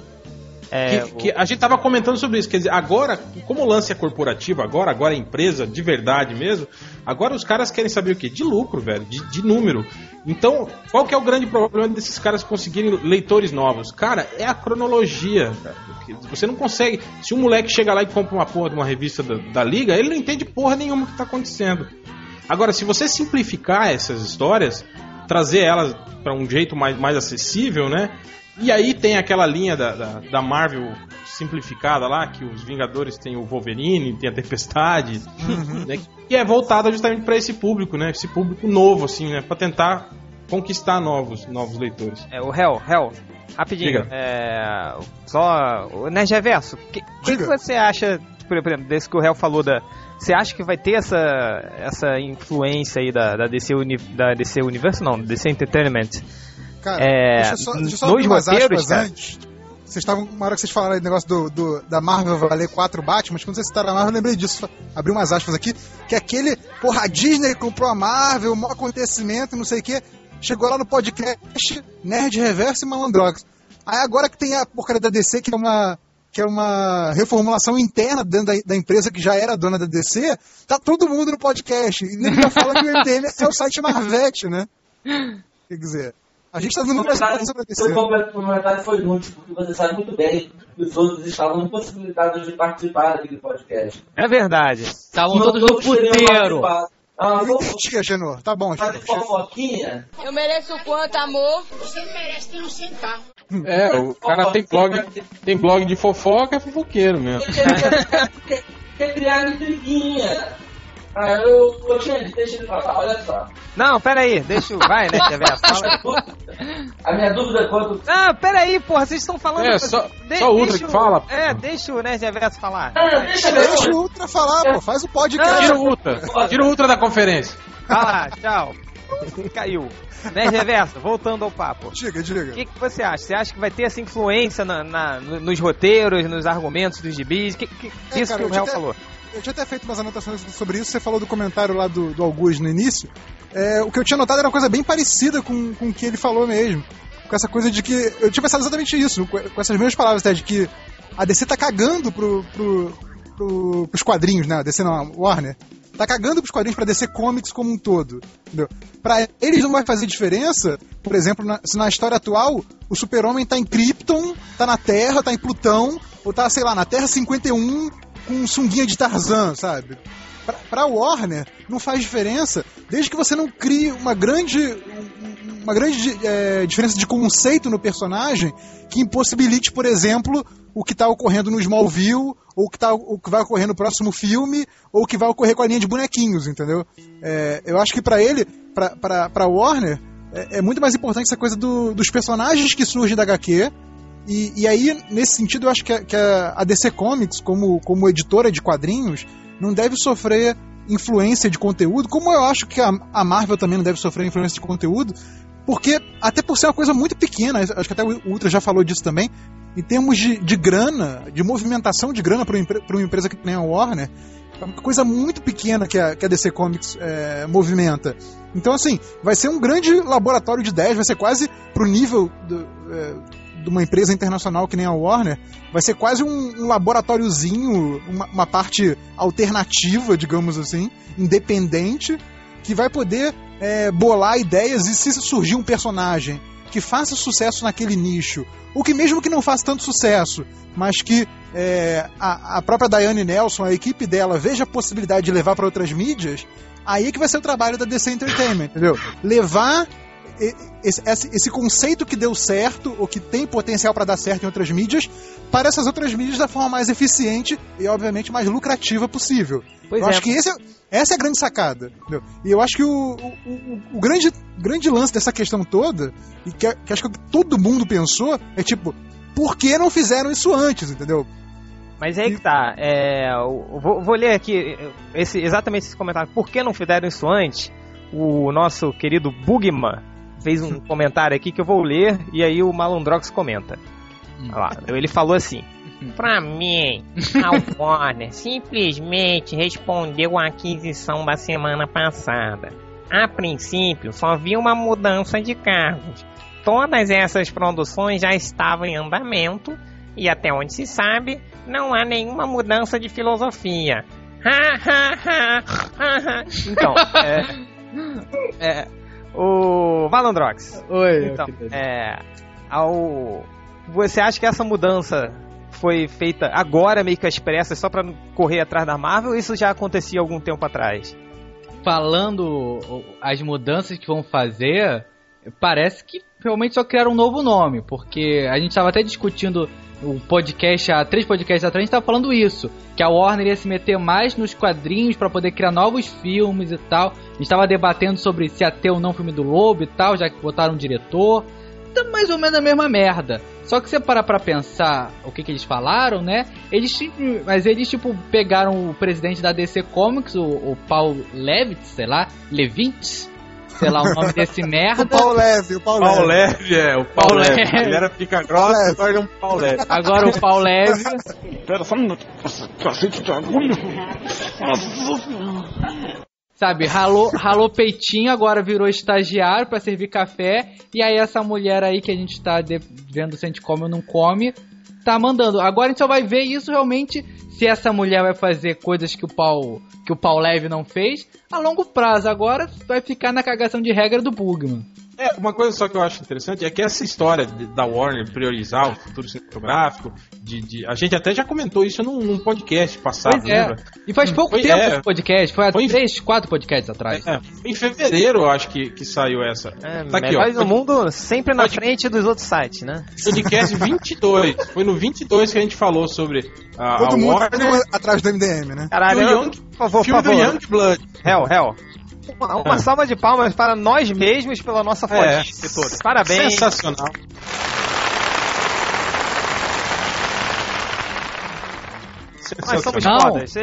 Speaker 1: É,
Speaker 4: que, que a gente tava comentando sobre isso, quer dizer, agora, como o lance é corporativo, agora, agora é empresa, de verdade mesmo, agora os caras querem saber o quê? De lucro, velho, de, de número. Então, qual que é o grande problema desses caras conseguirem leitores novos? Cara, é a cronologia. Porque Você não consegue. Se um moleque chega lá e compra uma porra de uma revista da, da Liga, ele não entende porra nenhuma que tá acontecendo. Agora, se você simplificar essas histórias, trazer elas para um jeito mais, mais acessível, né? E aí tem aquela linha da, da, da Marvel simplificada lá, que os Vingadores têm o Wolverine, tem a Tempestade, né? Que é voltada justamente para esse público, né? Esse público novo, assim, né? Para tentar conquistar novos, novos leitores.
Speaker 1: é o Hell, Hell. Rapidinho. É, só. O Nerd Reverso, o que, que, você acha, por exemplo, desse que o Hell falou da. Você acha que vai ter essa, essa influência aí da, da, DC Uni, da DC Universo? Não, DC Entertainment.
Speaker 3: Cara,
Speaker 1: É,
Speaker 3: deixa eu só, deixa eu só
Speaker 1: nos roteiros,
Speaker 3: antes. Vocês estavam, uma hora que vocês falaram do negócio do, do- da Marvel valer quatro Batman, quando vocês citaram a Marvel, eu lembrei disso. Abri umas aspas aqui, que aquele, porra, a Disney comprou a Marvel, um acontecimento, não sei o quê. Chegou lá no podcast, Nerd Reverso e Malandrox. Aí agora que tem a porcaria da DC, que é uma, que é uma reformulação interna dentro da, da empresa que já era dona da DC, tá todo mundo no podcast. E ele já fala que o MDM é o site Marvete, né? Quer dizer, a gente tá dando uma esperança pra DC.
Speaker 5: Seu comentário foi inútil, porque você sabe muito bem que os outros estavam impossibilitados de participar daquele podcast.
Speaker 1: É verdade.
Speaker 2: Estavam todos no puteiro.
Speaker 5: Ah,
Speaker 3: Eu
Speaker 5: vamos
Speaker 3: entendi, Genor. Tá bom,
Speaker 5: fazer
Speaker 3: Genor.
Speaker 5: fofoquinha?
Speaker 10: Eu mereço quanto, amor?
Speaker 4: É, o cara tem blog, tem blog de fofoca, é fofoqueiro mesmo.
Speaker 5: Quer criar intriguinha. Ah, eu. Ô, gente, deixa ele falar, olha só.
Speaker 1: Não, pera aí, deixa o. Vai, Nerd Reverso. Fala aí.
Speaker 5: A minha dúvida é quanto.
Speaker 1: Ah, pera aí, porra, vocês estão falando.
Speaker 4: É, só- só o Ultra que fala, pô.
Speaker 1: É, deixa o Nerd Reverso falar.
Speaker 5: Ah, deixa
Speaker 3: Deixa o Ultra falar, pô. Faz o podcast.
Speaker 4: Tira o Ultra, tira o Ultra da conferência.
Speaker 1: Lá, tchau. Caiu. Nerd Reverso, voltando ao papo.
Speaker 3: Diga,
Speaker 1: O
Speaker 3: diga.
Speaker 1: que, que você acha? Você acha que vai ter essa influência na, na- no- nos roteiros, nos argumentos dos gibis? Que, que,
Speaker 3: É,
Speaker 1: isso
Speaker 3: cara,
Speaker 1: que o Real
Speaker 3: até-
Speaker 1: falou.
Speaker 3: Eu tinha até feito umas anotações sobre isso. Você falou do comentário lá do, do Augusto no início. É, o que eu tinha notado era uma coisa bem parecida com, com o que ele falou mesmo. Com essa coisa de que. Eu tinha pensado exatamente isso, com, com essas mesmas palavras, até, de que a DC tá cagando pro, pro, pro, pros quadrinhos, né? A DC não, a Warner. Tá cagando pros quadrinhos pra DC Comics como um todo. Entendeu? Pra eles não vai fazer diferença, por exemplo, na- se na história atual o Super-Homem tá em Krypton, tá na Terra, tá em Plutão, ou tá, sei lá, na Terra 51 com sunguinha de Tarzan, sabe? Pra, pra Warner, não faz diferença, desde que você não crie uma grande, um- uma grande é, diferença de conceito no personagem que impossibilite, por exemplo, o que está ocorrendo no Smallville, ou que, tá, o que vai ocorrer no próximo filme, ou o que vai ocorrer com a linha de bonequinhos, entendeu? É, eu acho que pra ele, pra Warner, é, é muito mais importante essa coisa do, dos personagens que surgem da HQ. E, e aí, nesse sentido, eu acho que, a, que a DC Comics, como, como editora de quadrinhos, não deve sofrer influência de conteúdo, como eu acho que a, a Marvel também não deve sofrer influência de conteúdo, porque, até por ser uma coisa muito pequena, acho que até o Ultra já falou disso também, em termos de, de grana, de movimentação de grana para uma empresa que nem a Warner, é uma coisa muito pequena que a, que a DC Comics é, movimenta. Então, assim, vai ser um grande laboratório de ideias, vai ser quase pro nível do, é, de uma empresa internacional que nem a Warner, vai ser quase um, um laboratóriozinho, uma, uma parte alternativa, digamos assim, independente, que vai poder é, bolar ideias e se surgir um personagem que faça sucesso naquele nicho, ou que mesmo que não faça tanto sucesso, mas que é, a, a, própria Diane Nelson, a equipe dela, veja a possibilidade de levar para outras mídias, aí é que vai ser o trabalho da DC Entertainment, entendeu? Levar esse, esse, conceito que deu certo, ou que tem potencial para dar certo em outras mídias, para essas outras mídias da forma mais eficiente e, obviamente, mais lucrativa possível. Pois eu é. acho que esse é, essa é a grande sacada. Entendeu? E eu acho que o, o, o, o, grande, grande lance dessa questão toda, e que, que acho que todo mundo pensou, é tipo, por que não fizeram isso antes, entendeu?
Speaker 1: Mas é aí que tá. É, vou, vou, ler aqui esse, exatamente esse comentário. Por que não fizeram isso antes? O nosso querido Bugman fez um comentário aqui que eu vou ler e aí o Malandrox comenta. Lá, ele falou assim: Pra mim, a Warner simplesmente respondeu à aquisição da semana passada. A princípio, só vi uma mudança de cargos. Todas essas produções já estavam em andamento e, até onde se sabe, não há nenhuma mudança de filosofia. então, é, é, o Valandrox.
Speaker 2: Oi,
Speaker 1: então, é, ao, você acha que essa mudança foi feita agora, meio que às pressas, só para correr atrás da Marvel, ou isso já acontecia algum tempo atrás?
Speaker 2: Falando as mudanças que vão fazer, parece que realmente só criaram um novo nome, porque a gente estava até discutindo o podcast, há três podcasts atrás, a gente estava falando isso, que a Warner ia se meter mais nos quadrinhos para poder criar novos filmes e tal. A gente debatendo sobre se ia ter ou não filme do Lobo e tal, já que botaram um diretor. Tá mais ou menos a mesma merda. Só que você para pra pensar o que, que eles falaram, né? Eles mas eles tipo pegaram o presidente da DC Comics, o, o Paul Levitz, sei lá, Levitz, sei lá o nome desse merda.
Speaker 3: O Paul Leve, o Paul,
Speaker 4: Paul Leve. Leve. é, o Paul, Paul Leve. Leve. Ele era pica grossa, agora é um Paul Leve.
Speaker 2: Agora o Paul Leve.
Speaker 8: Pera só um minuto. Cacete de agulha.
Speaker 2: Sabe, ralou, ralou peitinho, agora virou estagiário para servir café. E aí essa mulher aí que a gente tá vendo se a gente come ou não come, tá mandando. Agora a gente só vai ver isso realmente se essa mulher vai fazer coisas que o Paul, que o Paul Leve não fez a longo prazo. Agora vai ficar na cagação de regra do Bugman.
Speaker 4: É, uma coisa só que eu acho interessante é que essa história de, da Warner priorizar o futuro cinematográfico, de, de, a gente até já comentou isso num, num podcast passado, pois
Speaker 2: é. E faz pouco foi, tempo é, podcast, foi há foi três, quatro podcasts atrás.
Speaker 4: É, em fevereiro eu acho que, que saiu essa.
Speaker 1: É, tá aqui, ó. do mundo sempre na Pod... frente dos outros sites, né?
Speaker 4: Podcast 22, foi no 22 que a gente falou sobre a,
Speaker 3: Todo
Speaker 4: a
Speaker 3: mundo Warner. atrás do MDM, né?
Speaker 1: Caralho,
Speaker 4: o Young, por favor, filme por favor. do Young Blood.
Speaker 1: Hell, hell. Uma, uma salva de palmas para nós mesmos pela nossa
Speaker 4: é.
Speaker 1: toda. Parabéns.
Speaker 4: Sensacional.
Speaker 2: Nós somos Não, fodas.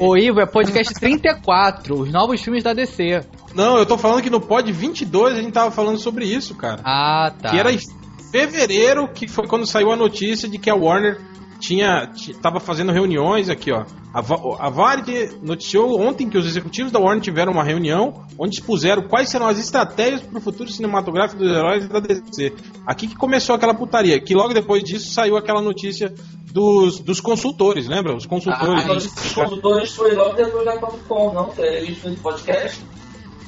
Speaker 2: O, o Ivo é podcast 34, os novos filmes da DC.
Speaker 4: Não, eu tô falando que no pod 22 a gente tava falando sobre isso, cara.
Speaker 2: Ah, tá.
Speaker 4: Que era em fevereiro, que foi quando saiu a notícia de que a Warner tinha estava fazendo reuniões aqui, ó. A, a noticiou ontem que os executivos da Warner tiveram uma reunião onde expuseram quais serão as estratégias para o futuro cinematográfico dos heróis da DC. Aqui que começou aquela putaria, que logo depois disso saiu aquela notícia dos, dos consultores, lembra? Os consultores. Ah,
Speaker 5: os consultores foi logo depois da Comic Con, não? Gente fez podcast.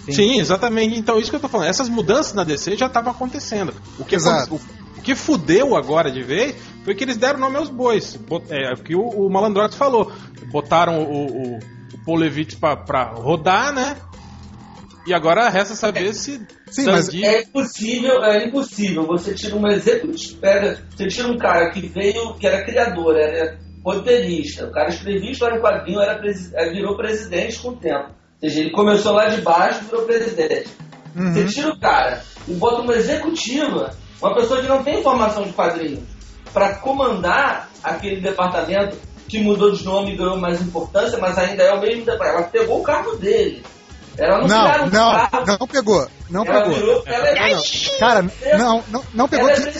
Speaker 4: Sim. Sim. exatamente. Então, isso que eu tô falando. Essas mudanças na DC já estavam acontecendo. O que, Exato. o, o que fudeu agora de vez foi que eles deram nome aos bois. É, que o, o Malandrox falou. Botaram o, o, o pra, pra rodar, né? E agora resta saber é, se.
Speaker 5: Sim, mas é impossível, é impossível. Você tira um executivo, pega, você tira um cara que veio, que era criador, era roteirista, o cara escrevia história em quadrinho, era virou presidente com o tempo. Ou seja, ele começou lá de baixo e virou presidente. Uhum. Você tira o cara bota uma executiva, uma pessoa que não tem formação de quadrinhos, para comandar aquele departamento que mudou de nome e ganhou mais importância, mas ainda é o mesmo departamento. Ela pegou o cargo dele. Ela não,
Speaker 3: Não, não,
Speaker 5: cargo.
Speaker 3: não pegou. Não
Speaker 5: Ela
Speaker 3: pegou.
Speaker 5: virou- ela é-
Speaker 3: Não, não. Cara, não, não, não pegou.
Speaker 5: Ela é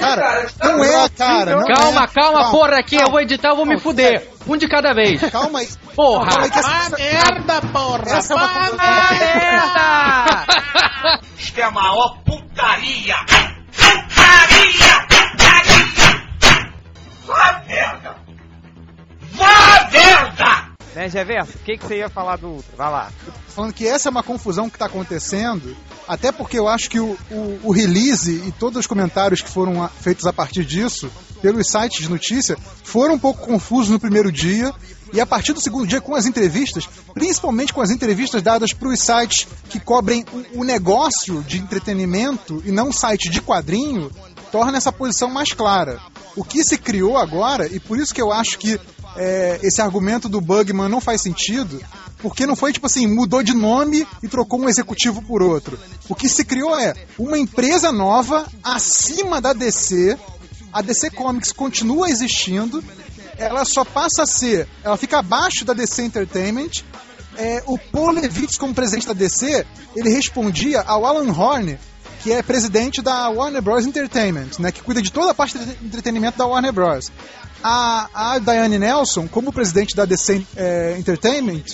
Speaker 3: Cara,
Speaker 5: cara.
Speaker 3: não é, cara. não
Speaker 2: calma,
Speaker 3: é.
Speaker 2: calma, porra, aqui eu vou editar, eu vou me
Speaker 3: Calma,
Speaker 2: fuder. Um de cada vez.
Speaker 3: Calma aí.
Speaker 2: Porra.
Speaker 3: Calma aí que essa,
Speaker 8: merda, porra!
Speaker 3: essa é uma
Speaker 8: merda!
Speaker 9: Isto é a maior putaria! Putaria! Putaria! Vá merda! Vá merda!
Speaker 1: Né, Geverso? O que, que você ia falar do Ultra? Vai lá.
Speaker 3: falando que essa é uma confusão que está acontecendo, até porque eu acho que o, o, o release e todos os comentários que foram a- feitos a partir disso, pelos sites de notícia, foram um pouco confusos no primeiro dia. E a partir do segundo dia, com as entrevistas, principalmente com as entrevistas dadas para os sites que cobrem o, o negócio de entretenimento e não site de quadrinho, torna essa posição mais clara. O que se criou agora, e por isso que eu acho que é, esse argumento do Bugman não faz sentido, porque não foi tipo assim, mudou de nome e trocou um executivo por outro. O que se criou é uma empresa nova acima da DC, a DC Comics continua existindo, ela só passa a ser, ela fica abaixo da DC Entertainment. É, o Paul Levitz, como presidente da DC, ele respondia ao Alan Horn, que é presidente da Warner Bros. Entertainment, né, que cuida de toda a parte de entretenimento da Warner Bros. A, a Diane Nelson, como presidente da DC é, Entertainment,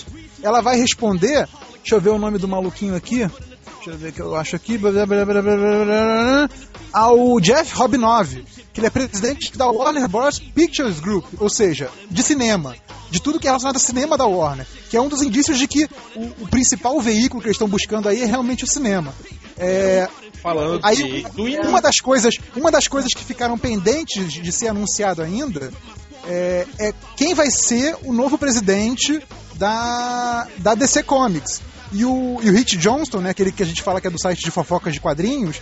Speaker 3: ela vai responder. Deixa eu ver o nome do maluquinho aqui. Deixa eu ver o que eu acho aqui. Ao Jeff Robinov, que ele é presidente da Warner Bros. Pictures Group, ou seja, de cinema. De tudo que é relacionado ao cinema da Warner. Que é um dos indícios de que o, o principal veículo que eles estão buscando aí é realmente o cinema. É,
Speaker 4: Falando
Speaker 3: Aí,
Speaker 4: de
Speaker 3: uma das coisas, uma das coisas que ficaram pendentes de ser anunciado ainda é, é quem vai ser o novo presidente da, da DC Comics. E o, e o Rich Johnston, né, aquele que a gente fala que é do site de fofocas de quadrinhos,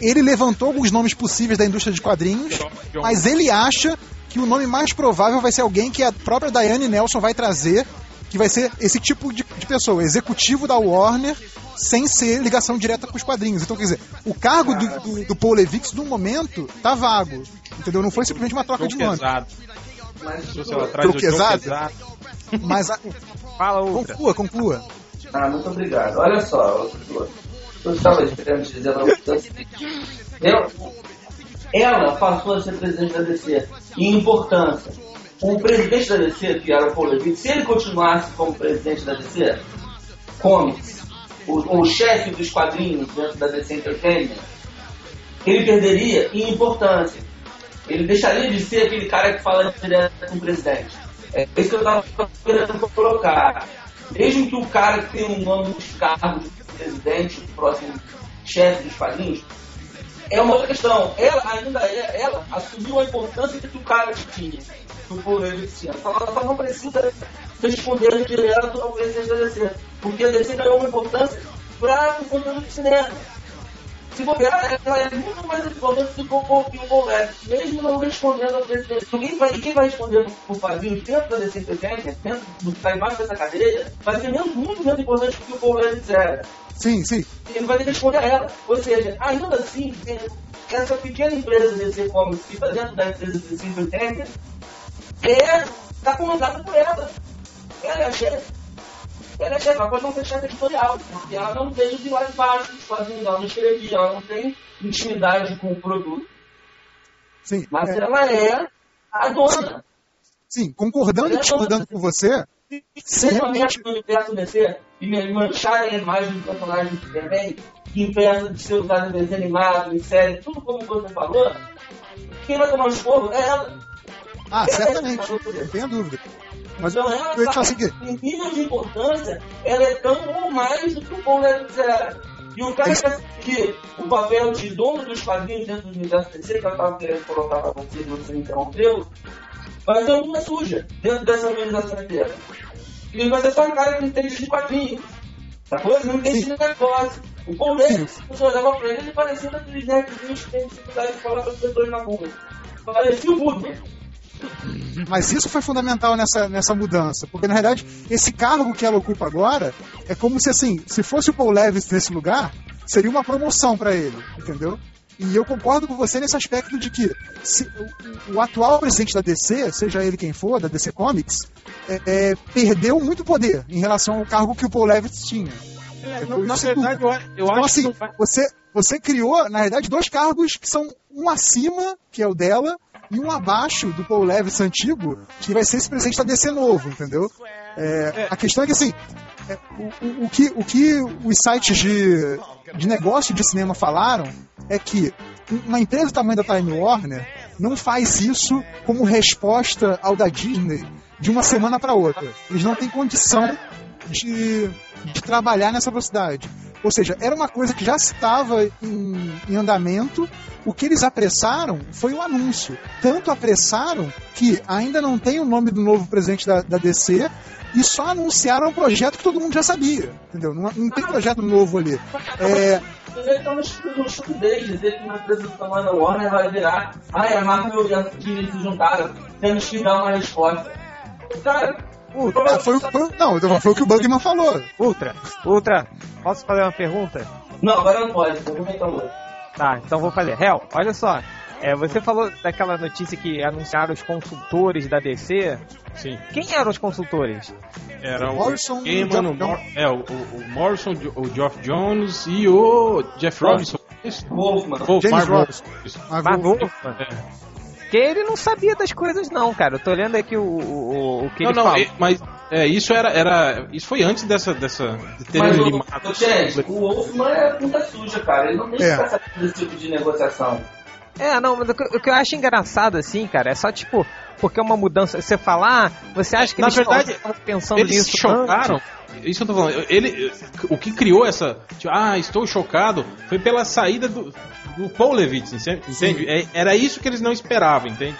Speaker 3: ele levantou alguns nomes possíveis da indústria de quadrinhos, mas ele acha que o nome mais provável vai ser alguém que a própria Diane Nelson vai trazer, que vai ser esse tipo de, de pessoa, executivo da Warner, sem ser ligação direta com os quadrinhos. Então, quer dizer, o cargo do, do, do Paul Levix, no momento, tá vago. Entendeu? Não foi simplesmente uma troca de nome.
Speaker 4: pesado.
Speaker 5: Mas,
Speaker 4: pesado.
Speaker 3: A,
Speaker 1: Fala, Ultra.
Speaker 3: conclua, conclua.
Speaker 5: Ah, muito obrigado. Olha só, eu estava esperando te dizer você seguinte. Eu- ela passou a ser presidente da DC em importância. O presidente da DC, que era o Paul Levitz, se ele continuasse como presidente da DC Comics, o, o chefe dos quadrinhos dentro da DC Entertainment, ele perderia em importância. Ele deixaria de ser aquele cara que fala direto com o presidente. É isso que eu estava querendo colocar. Mesmo que o cara que tem um nome nos cargos de presidente, o próximo chefe dos quadrinhos, é uma outra questão. Ela ainda é, ela assumiu a importância que o cara tinha no poder. Só ela só não precisa responder direto ao presidente da DC. Porque a DC ganhou uma importância para o conteúdo de cinema. Se bobear, ela é muito mais importante do que o Bolé, mesmo não respondendo ao presidente. Ninguém vai, quem vai responder por quadrinhos dentro da DC Entertainment, dentro do que está embaixo dessa cadeira, vai ser menos, muito menos importante do que o Bolé disser
Speaker 3: Sim, sim.
Speaker 5: ele vai ter que responder a ela. Ou seja, ainda assim, essa pequena empresa DC Comics que está dentro da empresa DC Entertainment é, está comandada por ela. Ela é a chefe. Ela é chefe, ela pode não ser chefe editorial, porque ela não tem os lá embaixo, quadrinhos, ela não escrevia, ela não tem intimidade com o produto.
Speaker 3: sim.
Speaker 5: Mas
Speaker 3: É,
Speaker 5: ela é a dona.
Speaker 3: sim, concordando e discordando com você,
Speaker 5: Se eu mexo no universo DC e me mancharem a imagem do personagem do Superman, que impede de ser usado em desenho animado, em série, tudo como você falou, quem vai tomar o esporro é ela.
Speaker 3: Ah, certamente, não tenha dúvida. Mas
Speaker 5: Então
Speaker 3: eu
Speaker 5: ela,
Speaker 3: ia falar
Speaker 5: sabe,
Speaker 3: seguinte,
Speaker 5: em nível de importância, ela é tão ou mais do que o Paul Levitz era. E o cara que, que o papel de dono dos quadrinhos dentro do universo DC, que eu estava querendo colocar para você, que você me interrompeu, vai ser alguma suja dentro dessa organização inteira. E vai ser só um cara que entende de quadrinhos. Essa coisa não entende de negócio. O Paul Levitz, você olhava pra ele, ele parecia daqueles nerdzinhos que tem dificuldade de falar com as pessoas na rua. Parecia o Buda.
Speaker 3: Mas isso foi fundamental nessa, nessa mudança, porque na verdade esse cargo que ela ocupa agora é como se assim, se fosse o Paul Levis nesse lugar, seria uma promoção pra ele, entendeu? E eu concordo com você nesse aspecto de que se, o, o atual presidente da DC, seja ele quem for, da DC Comics, é, é, perdeu muito poder em relação ao cargo que o Paul Levitz tinha.
Speaker 4: É,
Speaker 3: Então,
Speaker 4: na verdade, eu, eu
Speaker 3: então,
Speaker 4: acho
Speaker 3: assim,
Speaker 4: que
Speaker 3: você, você criou, na verdade, dois cargos que são um acima, que é o dela, e um abaixo do Paul Levis antigo, que vai ser esse presidente da DC novo, entendeu? É, a questão é que, assim, é, o, o- o que, o que os sites de, de negócio de cinema falaram é que uma empresa do tamanho da Time Warner não faz isso como resposta ao da Disney de uma semana para outra. Eles não têm condição de, de trabalhar nessa velocidade. Ou seja, era uma coisa que já estava em, em andamento. O que eles apressaram foi o anúncio. Tanto apressaram que ainda não tem o nome do novo presidente da, da DC e só anunciaram um projeto que todo mundo já sabia. Entendeu? Não, não tem projeto novo ali. É,
Speaker 5: Eles estão no estupidez dizer que uma empresa do tamanho da Warner vai virar. Ai, a Marvel e a Disney se juntaram. Temos que dar uma resposta. Cara,
Speaker 3: ah, foi, o- foi, não, foi o que o Bugman falou.
Speaker 1: Ultra, Ultra, posso fazer uma pergunta?
Speaker 5: não, agora não pode.
Speaker 1: Tá, então vou fazer. Hel, olha só. É, você falou daquela notícia que anunciaram os consultores da DC.
Speaker 4: Sim.
Speaker 1: Quem eram os consultores?
Speaker 4: Era o
Speaker 3: Morrison e
Speaker 4: Gaiman,
Speaker 3: o
Speaker 4: Mor é, o, o, Morrison, o Geoff Jones e o Jeff Robinson.
Speaker 5: Wolfman.
Speaker 4: Ou
Speaker 3: James
Speaker 4: Marvel.
Speaker 3: Marvel-
Speaker 1: Marvel. Porque ele não sabia das coisas não, cara. Eu tô olhando aqui o, o, o que
Speaker 4: Não,
Speaker 1: ele
Speaker 4: não,
Speaker 1: fala.
Speaker 4: mas é, isso era, era. Isso foi antes dessa. dessa de terem
Speaker 5: Mas o,
Speaker 4: limado.
Speaker 5: o, gente, o Wolfman é puta suja, cara. Ele não que
Speaker 3: É.
Speaker 5: ficar sabendo desse tipo de negociação.
Speaker 1: É, não, mas o que, o que eu acho engraçado, assim, cara, é só tipo, porque é uma mudança. Você falar, ah, você acha que
Speaker 4: Na
Speaker 1: eles
Speaker 4: verdade,
Speaker 1: estavam pensando
Speaker 4: Eles
Speaker 1: nisso
Speaker 4: se chocaram. Isso eu tô falando. Ele, o que criou essa. Tipo, ah, estou chocado. Foi pela saída do, do Paul Levitz, entende? Entende? É, era isso que eles não esperavam, entende?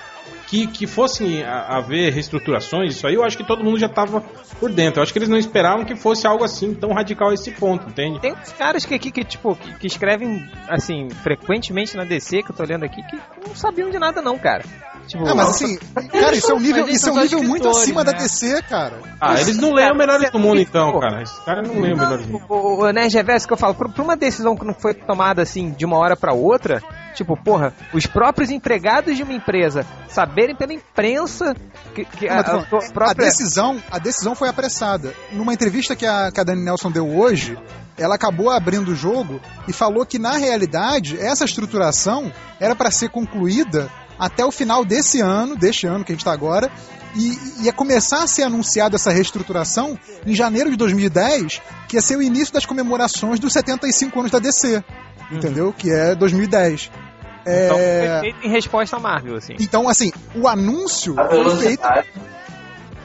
Speaker 4: Que, que fossem haver reestruturações, isso aí eu acho que todo mundo já estava por dentro. Eu acho que eles não esperavam que fosse algo assim tão radical a esse ponto, entende?
Speaker 1: Tem uns caras que aqui que, tipo, que, que escrevem, assim, frequentemente na DC, que eu tô olhando aqui, que não sabiam de nada não, cara. Tipo,
Speaker 3: Ah, mas assim, cara, isso é um nível, isso é um nível muito acima da
Speaker 2: né?
Speaker 3: DC, cara.
Speaker 4: Ah, eles não leem o Melhores do Mundo então, cara. Esses caras não leem o Melhores do Mundo.
Speaker 1: O, o Nerd Reverso que eu falo, pra, pra uma decisão que não foi tomada assim de uma hora pra outra, tipo, porra, os próprios empregados de uma empresa saberem pela imprensa que, que
Speaker 3: Não,
Speaker 1: a, a,
Speaker 3: falando,
Speaker 1: a própria.
Speaker 3: a decisão, a decisão foi apressada. Numa entrevista que a, que a Dani Nelson deu hoje, ela acabou abrindo o jogo e falou que na realidade essa estruturação era para ser concluída até o final desse ano, deste ano que a gente está agora, e ia começar a ser anunciada essa reestruturação em janeiro de 2010, que ia ser o início das comemorações dos 75 anos da DC, entendeu? Que é 2010.
Speaker 1: Então,
Speaker 3: É,
Speaker 1: foi feito em resposta à Marvel, assim.
Speaker 3: Então, assim, o anúncio
Speaker 5: A
Speaker 3: foi feito
Speaker 5: velocidade.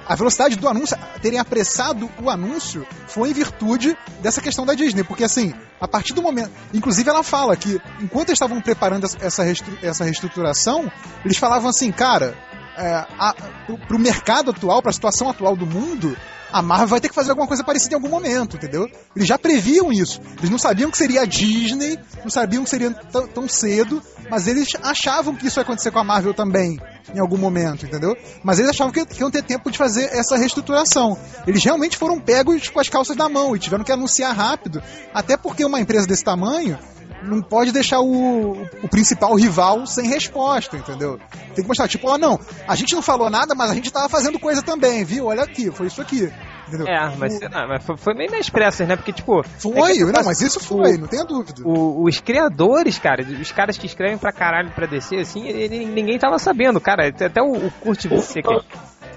Speaker 3: a velocidade do anúncio, terem apressado o anúncio, foi em virtude dessa questão da Disney. Porque, assim, a partir do momento. Inclusive, ela fala que, enquanto eles estavam preparando essa, restru- essa reestruturação, eles falavam assim, cara, é, a, pro, pro mercado atual, pra situação atual do mundo. A Marvel vai ter que fazer alguma coisa parecida em algum momento, entendeu? Eles já previam isso. Eles não sabiam que seria a Disney, não sabiam que seria tão, tão cedo, mas eles achavam que isso ia acontecer com a Marvel também, em algum momento, entendeu? Mas eles achavam que, que iam ter tempo de fazer essa reestruturação. Eles realmente foram pegos com as calças na mão e tiveram que anunciar rápido, até porque uma empresa desse tamanho não pode deixar o, o principal rival sem resposta, entendeu? Tem que mostrar, tipo, ó, não, a gente não falou nada, mas a gente tava fazendo coisa também, viu? Olha aqui, foi isso aqui. Entendeu?
Speaker 1: É, mas,
Speaker 3: O-
Speaker 1: não, mas foi, foi meio nas pressas, né? Porque, tipo.
Speaker 3: Foi,
Speaker 1: é
Speaker 3: não, mas isso foi, não tenha dúvida.
Speaker 1: o- os criadores, cara, os caras que escrevem pra caralho pra descer, assim, ele- ninguém tava sabendo, cara. Até o, o Kurt Busiek,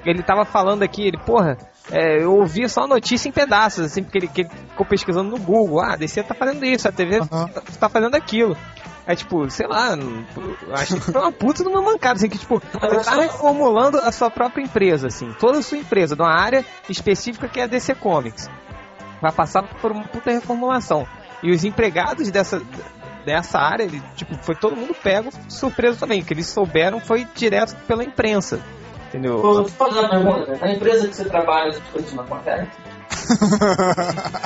Speaker 1: ele tava falando aqui, ele, porra, é, eu ouvi só a notícia em pedaços, assim, porque ele, ele ficou pesquisando no Google. Ah, a DC tá fazendo isso, a TV
Speaker 3: Aham.
Speaker 1: tá, tá fazendo aquilo. É tipo, sei lá, acho que foi uma puta de uma mancada, assim, que tipo, você tá reformulando a sua própria empresa, assim, toda a sua empresa, de uma área específica que é a DC Comics. Vai passar por uma puta reformulação. E os empregados dessa, dessa área, ele, tipo, foi todo mundo pego surpreso também, que eles souberam foi direto pela imprensa. Entendeu?
Speaker 5: Te falando, né? Na empresa que você trabalha, essas coisas não acontecem.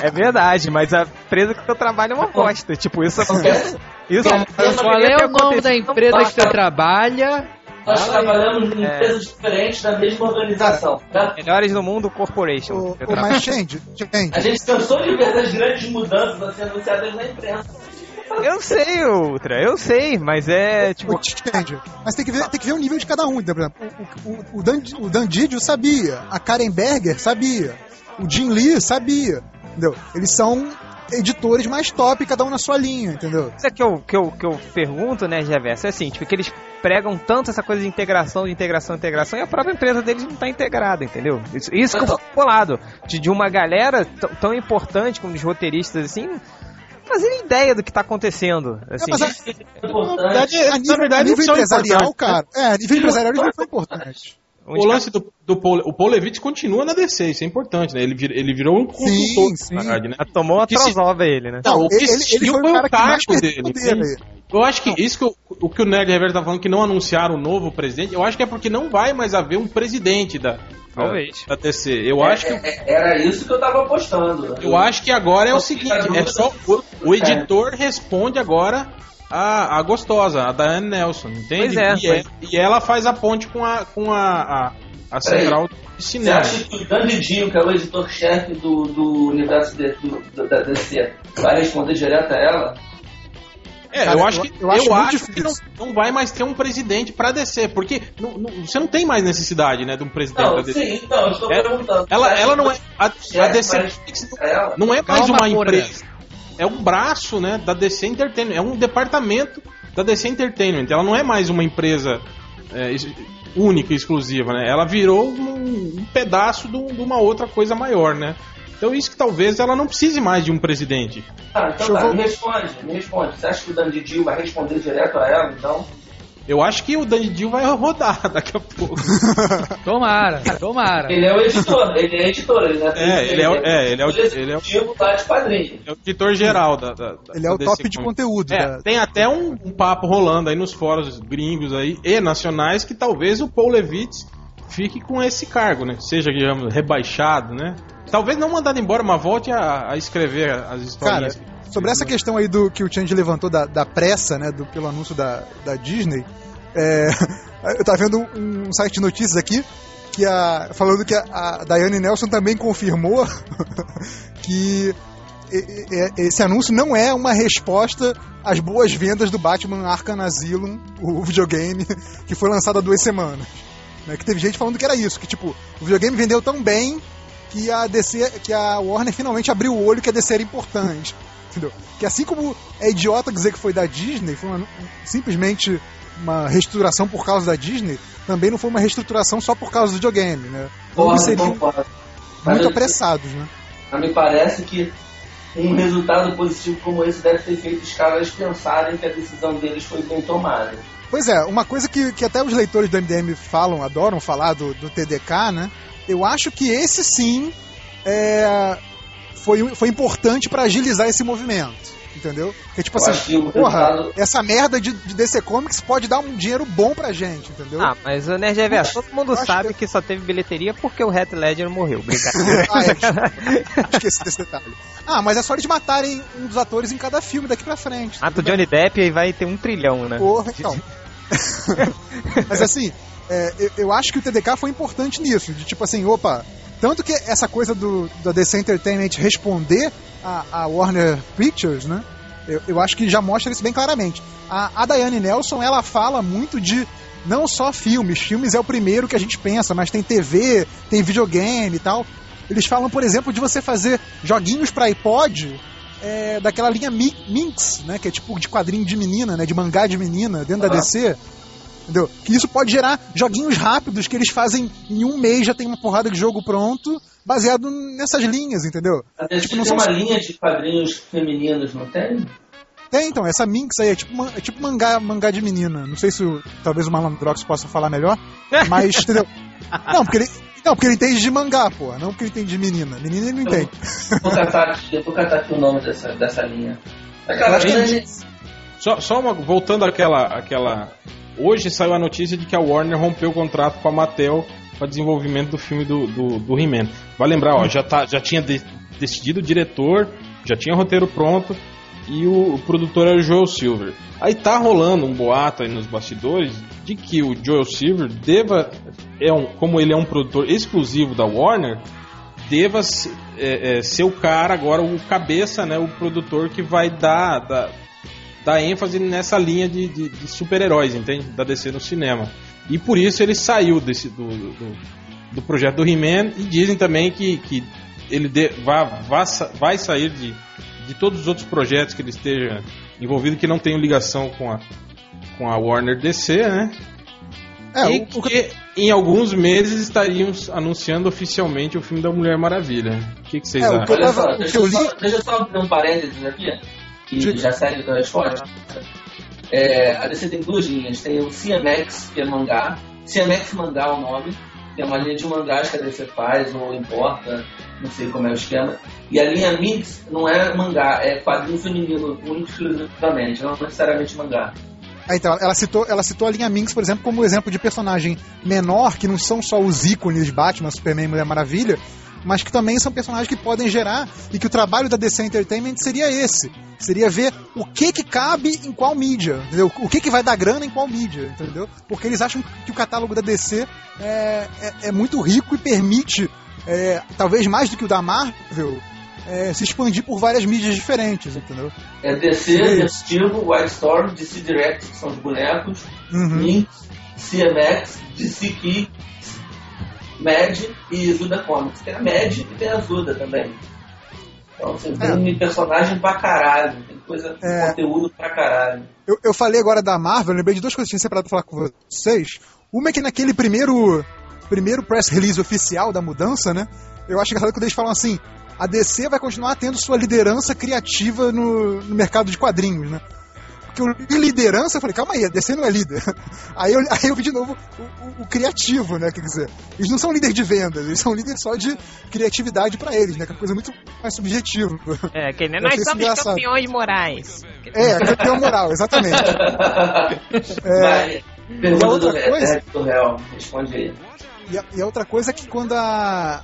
Speaker 1: É verdade, mas a empresa que eu trabalho é uma bosta. Tipo, isso acontece. Isso
Speaker 2: Qual é o nome da empresa que você trabalha?
Speaker 5: Nós trabalhamos em
Speaker 1: É.
Speaker 5: empresas diferentes da mesma organização. tá?
Speaker 1: Melhores do mundo Corporation.
Speaker 3: Ô,
Speaker 1: trabalho.
Speaker 3: mas, gente, gente,
Speaker 5: A gente cansou de ver essas grandes mudanças a ser anunciadas na imprensa.
Speaker 1: Eu sei, Ultra, eu sei, mas é tipo.
Speaker 3: Mas tem que, ver, tem que ver o nível de cada um. Então, por exemplo, o, o, o, Dan, o Dan Didio sabia, a Karen Berger sabia, o Jim Lee sabia. Entendeu? Eles são editores mais top, cada um na sua linha, entendeu?
Speaker 1: Isso é que eu, que eu, que eu pergunto, né, Reverso, é assim, tipo, que eles pregam tanto essa coisa de integração, de integração, integração, e a própria empresa deles não está integrada, entendeu? Isso, isso que eu fico bolado. De, de uma galera tão importante como os roteiristas, assim, fazendo ideia do que está acontecendo. Assim. É, mas
Speaker 3: a, na verdade, a nível, na verdade, nível empresarial, cara, é, a nível empresarial não foi importante.
Speaker 4: O lance do, do Paul, o Paul Levitt continua na DC, isso é importante, né? Ele, vir, ele virou um consultor,
Speaker 1: sim, sim. Verdade, né? Tomou uma trozova ele, né?
Speaker 4: Não, o que ele, ele foi, foi o cargo dele. dele. Eu acho que isso que eu, o que o Nerd Reverso tá falando, que não anunciaram o novo presidente, eu acho que é porque não vai mais haver um presidente da,
Speaker 1: Talvez.
Speaker 4: Da DC. Eu é, acho que.
Speaker 5: É, era isso que eu tava apostando.
Speaker 4: Eu acho que agora é o seguinte: é só o, o editor responde agora a, a gostosa, a Diane Nelson, entende?
Speaker 1: É,
Speaker 4: e, é, e, ela faz a ponte com a, com a, a, a central de cinema.
Speaker 5: Você acha que o Dandidinho, que é o editor-chefe do, do universo de, do, da DC, vai responder direto a ela?
Speaker 4: É, Cara, eu acho que, eu, eu acho, eu acho que não, não, vai mais ter um presidente pra descer, porque não, não, você não tem mais necessidade, né, de um presidente
Speaker 5: não,
Speaker 4: pra descer.
Speaker 5: Sim, então, eu estou é, perguntando.
Speaker 4: Ela, ela não é. A, a DC não é mais uma empresa. É um braço, né, da DC Entertainment. É um departamento da DC Entertainment. Ela não é mais uma empresa é, única, exclusiva, né? Ela virou um, um pedaço de, de uma outra coisa maior, né? Então isso que talvez ela não precise mais de um presidente.
Speaker 5: Ah, então tá, me responde, me responde. Você acha que o Dandy Dio vai responder direto a ela, então?
Speaker 4: Eu acho que o Danny Dio vai rodar daqui a pouco.
Speaker 2: tomara, tomara.
Speaker 5: Ele é o editor, ele é editor, ele é,
Speaker 4: é ele é, o, é, ele é o, ele é o,
Speaker 5: tá de.
Speaker 4: É o editor geral da, da,
Speaker 3: Ele é o top de conteúdo.
Speaker 4: É, da... Tem até um, um, papo rolando aí nos fóruns gringos aí e nacionais que talvez o Paul Levitz fique com esse cargo, né? Seja, digamos, rebaixado, né? Talvez não mandado embora, mas volte a, a escrever as histórias.
Speaker 3: Cara, sobre essa questão aí do que o Change levantou da, da pressa, né, do, pelo anúncio da, da Disney, é, eu tava vendo um, um, site de notícias aqui que a, falando que a, a Diane Nelson também confirmou que esse anúncio não é uma resposta às boas vendas do Batman Arkham Asylum, o videogame que foi lançado há duas semanas. Né? Que teve gente falando que era isso, que tipo, o videogame vendeu tão bem que a DC, que a Warner finalmente abriu o olho que a DC era importante. Entendeu? Que assim como é idiota dizer que foi da Disney, foi uma, simplesmente uma reestruturação por causa da Disney, também não foi uma reestruturação só por causa do videogame, né?
Speaker 5: Porra, seriam
Speaker 3: muito apressados, né?
Speaker 5: Me parece que um resultado positivo como esse deve ter feito os caras pensarem que a decisão deles foi bem tomada.
Speaker 3: Pois é, uma coisa que, que até os leitores do MDM falam, adoram falar do, do TDK, né? Eu acho que esse sim é, foi, foi importante para agilizar esse movimento. Entendeu? Porque, tipo assim, porra, resultado... essa merda de, de DC Comics pode dar um dinheiro bom pra gente, entendeu?
Speaker 1: Ah, mas o Nerd Reverso, todo mundo sabe que... que... só teve bilheteria porque o Heath Ledger morreu. Brincadeira. ah,
Speaker 3: é, esqueci desse detalhe. Ah, mas é só eles matarem um dos atores em cada filme daqui pra frente.
Speaker 1: Ah, o Johnny Depp aí vai ter um trilhão, né?
Speaker 3: Porra, então. mas assim, é, eu, eu acho que o TDK foi importante nisso, de tipo assim, opa, tanto que essa coisa do, da DC Entertainment responder a, a Warner Pictures, né? Eu, eu, acho que já mostra isso bem claramente. A, a Diane Nelson, ela fala muito de não só filmes, filmes é o primeiro que a gente pensa, mas tem TV, tem videogame e tal. Eles falam, por exemplo, de você fazer joguinhos para iPod é, daquela linha Minx, né? Que é tipo de quadrinho de menina, né? De mangá de menina dentro uhum. da DC. Entendeu? Que isso pode gerar joguinhos rápidos que eles fazem em um mês, já tem uma porrada de jogo pronto, baseado nessas linhas, entendeu?
Speaker 5: Até tipo, não tem uma linha de quadrinhos femininos, não tem?
Speaker 3: Tem, então, essa Minx aí é tipo, é tipo mangá, mangá de menina. Não sei se o, talvez o Malandrox possa falar melhor, mas, entendeu? Não, porque ele, não, porque ele entende de mangá, pô, não porque ele entende de menina. Menina ele não entende.
Speaker 5: Vou catar, vou catar aqui o nome dessa, dessa linha. Aquela
Speaker 4: linha... Só, só uma, voltando àquela, àquela Hoje saiu a notícia de que a Warner rompeu o contrato com a Mattel para desenvolvimento do filme do, do, do He-Man. Vai lembrar, ó, já, tá, já tinha de, decidido o diretor, já tinha o roteiro pronto e o, o, produtor era o Joel Silver. Aí tá rolando um boato aí nos bastidores de que o Joel Silver deva, é um, como ele é um produtor exclusivo da Warner, deva é, é, ser o cara agora, o cabeça, né, o produtor que vai dar, dar dar ênfase nessa linha de, de, de super-heróis, entende? Da DC no cinema. E por isso ele saiu desse, do, do, do projeto do He-Man e dizem também que, que ele de, vai, vai, vai sair de, de todos os outros projetos que ele esteja envolvido que não tenham ligação com a, com a Warner DC, né? É, e o, que em alguns meses estaríamos anunciando oficialmente o filme da Mulher Maravilha. O que, que vocês
Speaker 5: é,
Speaker 4: acham?
Speaker 5: Olha só, deixa, eu só, deixa eu só abrir um parênteses aqui, que já segue da resposta. É, a DC tem duas linhas. Tem o CMX, que é mangá. CMX mangá é o nome. Que é uma linha de mangás que a DC faz ou importa. Não sei como é o esquema. E a linha Mix não é mangá, é quadrinho feminino, único exclusivamente. Não necessariamente mangá.
Speaker 3: Ah, então, ela citou, ela citou a linha Minx, por exemplo, como exemplo de personagem menor, que não são só os ícones Batman, Superman e Mulher Maravilha, mas que também são personagens que podem gerar e que o trabalho da DC Entertainment seria esse. Seria ver o que que cabe em qual mídia, entendeu? O que que vai dar grana em qual mídia, entendeu? Porque eles acham que o catálogo da DC é, é, é muito rico e permite, é, talvez mais do que o da Marvel, é, se expandir por várias mídias diferentes, entendeu?
Speaker 5: É DC, Vertigo, Wildstorm, DC Direct, que são os bonecos, uhum. Lynx, CMX, DC Key, Mad e Zuda Comics. Tem a Mad e tem a Zuda também. Então, assim, tem é. personagem pra caralho, tem coisa, é. conteúdo pra caralho.
Speaker 3: Eu, eu falei agora da Marvel, lembrei de duas coisas que tinha separado pra falar com vocês. Uma é que naquele primeiro, primeiro press release oficial da mudança, né? Eu acho engraçado quando eles falam assim: a DC vai continuar tendo sua liderança criativa no, no mercado de quadrinhos, né? Porque eu li liderança, eu falei, calma aí, a DC não é líder. Aí eu, aí eu vi de novo o, o, o, criativo, né? Quer dizer, eles não são líderes de vendas, eles são líderes só de criatividade para eles, né? Que é uma coisa muito mais subjetiva.
Speaker 1: É, que nem nós somos engraçado. campeões morais.
Speaker 3: É, campeão moral, exatamente.
Speaker 5: é, Pergunta outra do, coisa, do Real, responde aí.
Speaker 3: E a, e a outra coisa é que quando a,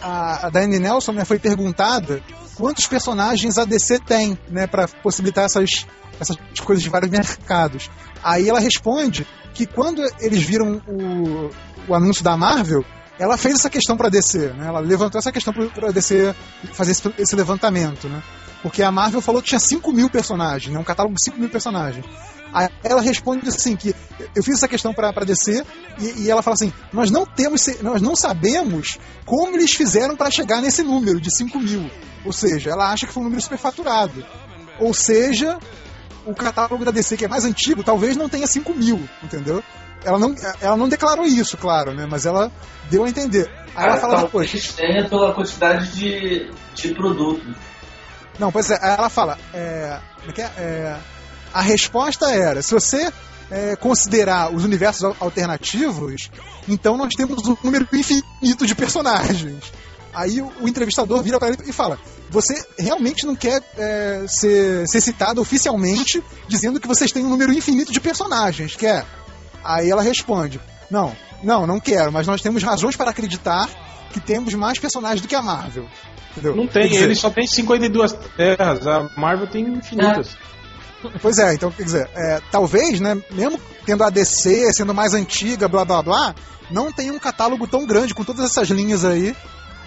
Speaker 3: a, a Diane Nelson né, foi perguntada quantos personagens a DC tem, né, para possibilitar essas, essas coisas de vários mercados. Aí ela responde que quando eles viram o, o anúncio da Marvel, ela fez essa questão para DC, né? Ela levantou essa questão para DC fazer esse, esse, levantamento, né? Porque a Marvel falou que tinha 5 mil personagens, né? Um catálogo de 5 mil personagens. Aí ela responde assim que eu fiz essa questão para DC e, e, ela fala assim: nós não temos, nós não sabemos como eles fizeram para chegar nesse número de 5 mil. Ou seja, ela acha que foi um número superfaturado. Ou seja, o catálogo da DC que é mais antigo talvez não tenha 5 mil, entendeu? Ela não, ela não declarou isso, claro, né? Mas ela deu a entender. Aí ela fala depois.
Speaker 5: tenha pela quantidade de, de produtos.
Speaker 3: Não, pois é, ela fala. É, é, é a resposta era: se você é, considerar os universos alternativos, então nós temos um número infinito de personagens. Aí o, o entrevistador vira para ele e fala: Você realmente não quer é, ser, ser citado oficialmente dizendo que vocês têm um número infinito de personagens, quer? Aí ela responde: Não, não, não quero, mas nós temos razões para acreditar que temos mais personagens do que a Marvel.
Speaker 4: Entendeu? Não tem, dizer, ele só tem 52 terras, a Marvel tem infinitas. É.
Speaker 3: Pois é, então quer dizer, é, talvez, né, mesmo tendo a DC sendo mais antiga, blá blá blá, não tenha um catálogo tão grande com todas essas linhas aí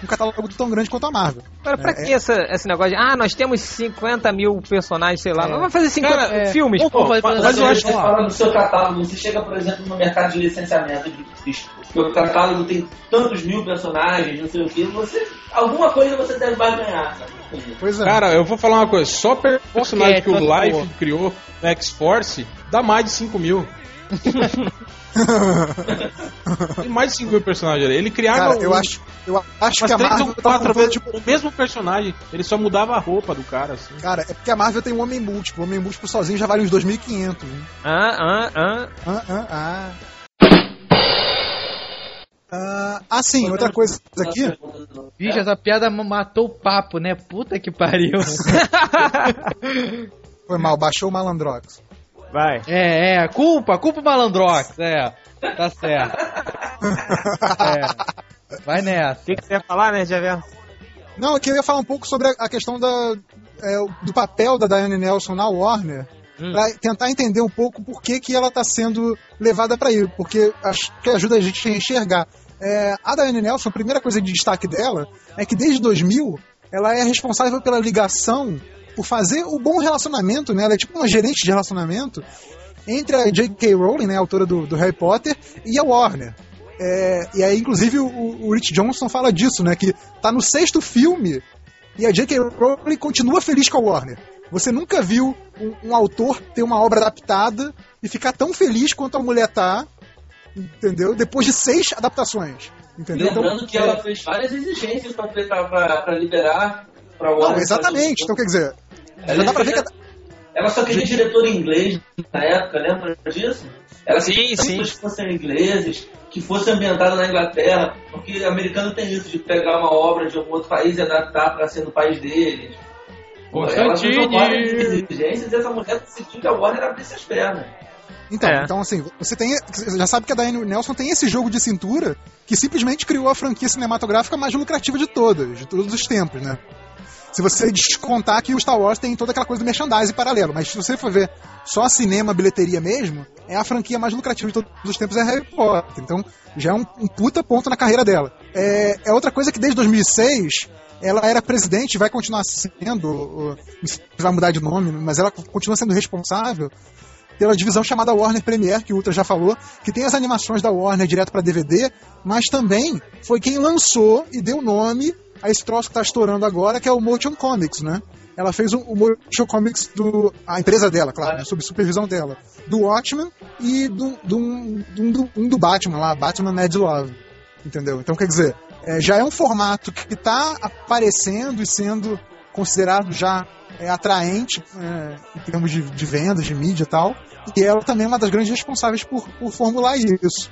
Speaker 3: um catálogo tão grande quanto a Marvel.
Speaker 1: Agora, pra é, que é... Essa, esse negócio de, ah, nós temos 50 mil personagens, sei lá, é. vamos fazer 50 Cara, é, filmes, pô.
Speaker 5: Mas, mas eu acho que falando do seu catálogo, você chega, por exemplo, no mercado de licenciamento de disco, que o catálogo tem tantos mil personagens, não sei o que, você, alguma coisa você deve barganhar, sabe?
Speaker 4: Pois é. Cara, eu vou falar uma coisa, só personagem que o Life criou no X-Force dá mais de 5 mil. Tem mais de 5 mil personagens ali. Ele criava.
Speaker 3: Cara, eu acho, eu acho que a Marvel.
Speaker 4: Tá quatro vezes, tipo, o mesmo personagem, ele só mudava a roupa do cara. Assim.
Speaker 3: Cara, é porque a Marvel tem um homem múltiplo. O homem múltiplo sozinho já vale uns 2.500.
Speaker 1: Ah, ah,
Speaker 3: ah. Ah, ah, ah. Uh, ah, sim, outra coisa aqui.
Speaker 2: Bicho, essa piada matou o papo, né? Puta que pariu.
Speaker 3: Foi mal, baixou o malandrox.
Speaker 2: Vai. É, é, culpa, culpa o malandrox, é. Tá certo. É. Vai nessa.
Speaker 1: O que, que você ia falar, né, Javier?
Speaker 3: Não, eu queria falar um pouco sobre a questão da, é, do papel da Diane Nelson na Warner. Hum. Pra tentar entender um pouco por que, que ela está sendo levada para aí, porque acho que ajuda a gente a enxergar. É, a Diane Nelson, a primeira coisa de destaque dela é que desde 2000 ela é responsável pela ligação por fazer o bom relacionamento, né? Ela é tipo uma gerente de relacionamento entre a J.K. Rowling, né, a autora do, do Harry Potter, e a Warner. É, e aí, inclusive, o, o Rich Johnson fala disso, né? Que tá no sexto filme e a J.K. Rowling continua feliz com a Warner. Você nunca viu um, um, autor ter uma obra adaptada e ficar tão feliz quanto a mulher tá, entendeu? Depois de seis adaptações. Entendeu?
Speaker 5: Lembrando
Speaker 3: então,
Speaker 5: que ela fez várias exigências para liberar para o
Speaker 3: Não, exatamente. Então, quer dizer, já dá pra ver que.
Speaker 5: Ela só queria diretor em inglês na época, lembra disso? Ela
Speaker 1: sim,
Speaker 5: queria
Speaker 1: sim.
Speaker 5: que fossem ingleses, que fosse ambientada na Inglaterra, porque o americano tem isso de pegar uma obra de algum outro país e adaptar para ser no país deles. Ela fez várias exigências e essa mulher decidiu que a Warner abrisse as pernas.
Speaker 3: Então,
Speaker 1: É.
Speaker 3: então, assim, você tem. Você já sabe que a Diane Nelson tem esse jogo de cintura que simplesmente criou a franquia cinematográfica mais lucrativa de todas, de todos os tempos, né? Se você descontar que o Star Wars tem toda aquela coisa do merchandising paralelo, mas se você for ver só cinema, bilheteria mesmo, é a franquia mais lucrativa de todos os tempos é Harry Potter. Então, já é um, um puta ponto na carreira dela. É, é outra coisa que desde 2006 ela era presidente, vai continuar sendo, vai mudar de nome, mas ela continua sendo responsável pela divisão chamada Warner Premiere, que o Ultra já falou, que tem as animações da Warner direto para DVD, mas também foi quem lançou e deu nome a esse troço que tá estourando agora, que é o Motion Comics, né? Ela fez o, o Motion Comics do. a empresa dela, claro, né, sob supervisão dela, do Watchmen e do, do, um, do, um do Batman lá, Batman Mad Love. Entendeu? Então, quer dizer, é, já é um formato que está aparecendo e sendo considerado já é, atraente é, em termos de, de vendas, de mídia e tal. E ela também é uma das grandes responsáveis por, por formular isso.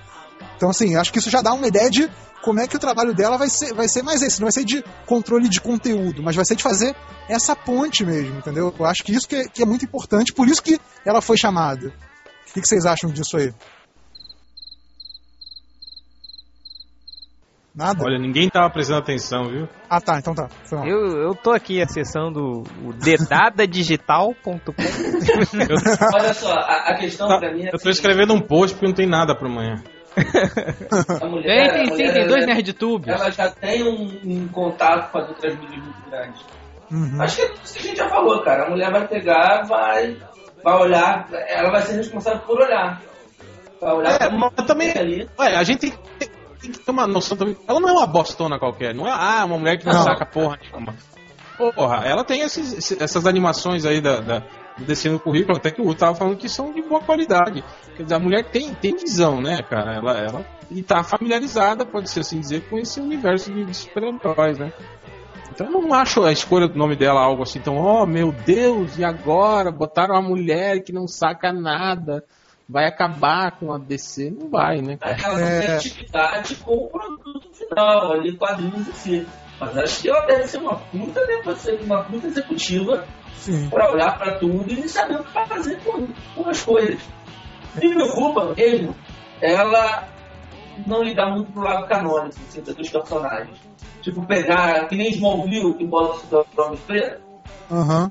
Speaker 3: Então, assim, acho que isso já dá uma ideia de como é que o trabalho dela vai ser, vai ser mais esse. Não vai ser de controle de conteúdo, mas vai ser de fazer essa ponte mesmo, entendeu? Eu acho que isso que é, que é muito importante, por isso que ela foi chamada. O que, que vocês acham disso aí? Nada?
Speaker 4: Olha, ninguém tava prestando atenção, viu?
Speaker 3: Ah, tá, então tá.
Speaker 1: Eu, eu tô aqui acessando o dedadadigital.com.
Speaker 5: Olha só, a, a questão
Speaker 4: Tá,
Speaker 5: pra mim é
Speaker 4: Eu tô escrevendo um post porque não tem nada pra amanhã.
Speaker 5: mulher,
Speaker 2: Tem, tem sim,
Speaker 5: mulher,
Speaker 2: tem dois
Speaker 5: ela-
Speaker 2: nerdtubes.
Speaker 5: Ela já tem um, um contato com as outras mídias muito grande.
Speaker 3: Uhum.
Speaker 5: Acho que é isso que a gente já falou, cara. A mulher vai pegar, vai, vai olhar, ela vai ser responsável por olhar. Vai olhar
Speaker 4: É,
Speaker 5: pra
Speaker 4: mas também.
Speaker 5: ali.
Speaker 4: Ué, a gente tem que, tem que ter uma noção também. Ela não é uma bostona qualquer, não é ah, uma mulher que não,
Speaker 3: Não.
Speaker 4: saca porra nenhuma. Porra, ela tem esses- esse- essas animações aí da, da, do descendo currículo, até que o tava falando que são de boa qualidade. Quer dizer, a mulher tem, tem visão, né, cara? Ela, ela e tá familiarizada, pode ser assim dizer, com esse universo de, de super-heróis, né? Então eu não acho a escolha do nome dela algo assim tão, oh meu Deus, e agora? Botaram uma mulher que não saca nada, vai acabar com a DC. Não vai, né? cara?
Speaker 5: Aquela
Speaker 3: É.
Speaker 5: com o produto final, ali, quadrinhos em si. Mas acho que ela deve ser uma puta, deve ser uma puta executiva
Speaker 3: Sim.
Speaker 5: pra olhar pra tudo e saber o que vai fazer com, com as coisas. E me preocupa mesmo ela não ligar muito pro lado canônico assim, dos personagens. Tipo, pegar, que nem Smallville, que bota o super-homem preto,
Speaker 3: Aham.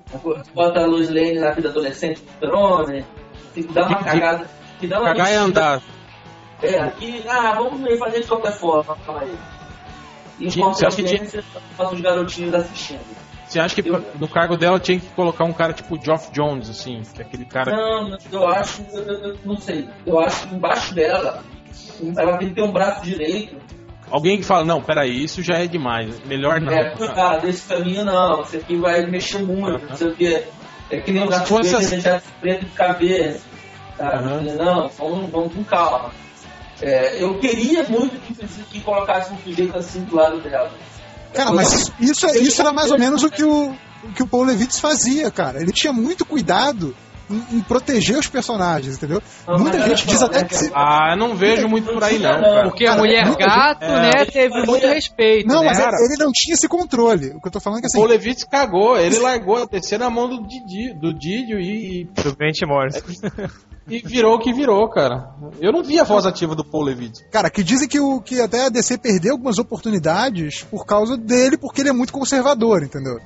Speaker 5: bota a Lois Lane na vida adolescente do super-homem, que dá uma cagada. Que dá uma
Speaker 4: Cagar é
Speaker 5: mexida-
Speaker 4: andar.
Speaker 5: É, que, ah, vamos fazer de qualquer forma. calma aí. E os
Speaker 4: Tinha- você acha que tinha-
Speaker 5: são os garotinhos assistindo.
Speaker 4: Você acha que
Speaker 5: Eu-
Speaker 4: no cargo dela tinha que colocar um cara tipo Geoff Jones, assim, que é aquele cara.
Speaker 5: Não, eu acho, eu, eu- não sei, eu acho que embaixo dela, ela tem que ter um braço direito.
Speaker 4: Alguém que fala, não, peraí, isso já é demais. Melhor não.
Speaker 5: É, cuidado, esse caminho não, esse aqui vai mexer muito, não sei o que. É que nem o gato
Speaker 4: fosse
Speaker 5: preto,
Speaker 4: assim-
Speaker 5: preto de cabeça. Tá? Não, vamos, vamos com calma. É, eu queria muito que, que colocasse um sujeito assim do lado dela.
Speaker 3: Cara, mas isso, é- isso era mais ou menos o que o, o que o Paul Levitz fazia, cara. Ele tinha muito cuidado em, em proteger os personagens, entendeu?
Speaker 5: Não,
Speaker 3: Muita gente
Speaker 5: olha
Speaker 3: diz até
Speaker 5: né,
Speaker 3: que se,
Speaker 4: Ah, eu não vejo muito por aí, não,
Speaker 5: Não,
Speaker 4: cara.
Speaker 2: Porque a
Speaker 3: Cara,
Speaker 2: mulher
Speaker 3: muita
Speaker 2: gato,
Speaker 4: é,
Speaker 2: né, teve muito respeito,
Speaker 3: Não,
Speaker 2: né?
Speaker 3: mas ele,
Speaker 4: cara?
Speaker 3: ele não tinha esse controle. O que eu tô falando é que
Speaker 4: O
Speaker 3: assim.
Speaker 4: Levitz cagou, ele largou a terceira mão do Didi, do Didio e,
Speaker 1: Do Grant Morrison.
Speaker 4: e virou o que virou, cara. Eu não vi a voz ativa do Paul Levitz.
Speaker 3: Cara, que dizem que, o, que até a DC perdeu algumas oportunidades por causa dele, porque ele é muito conservador, entendeu?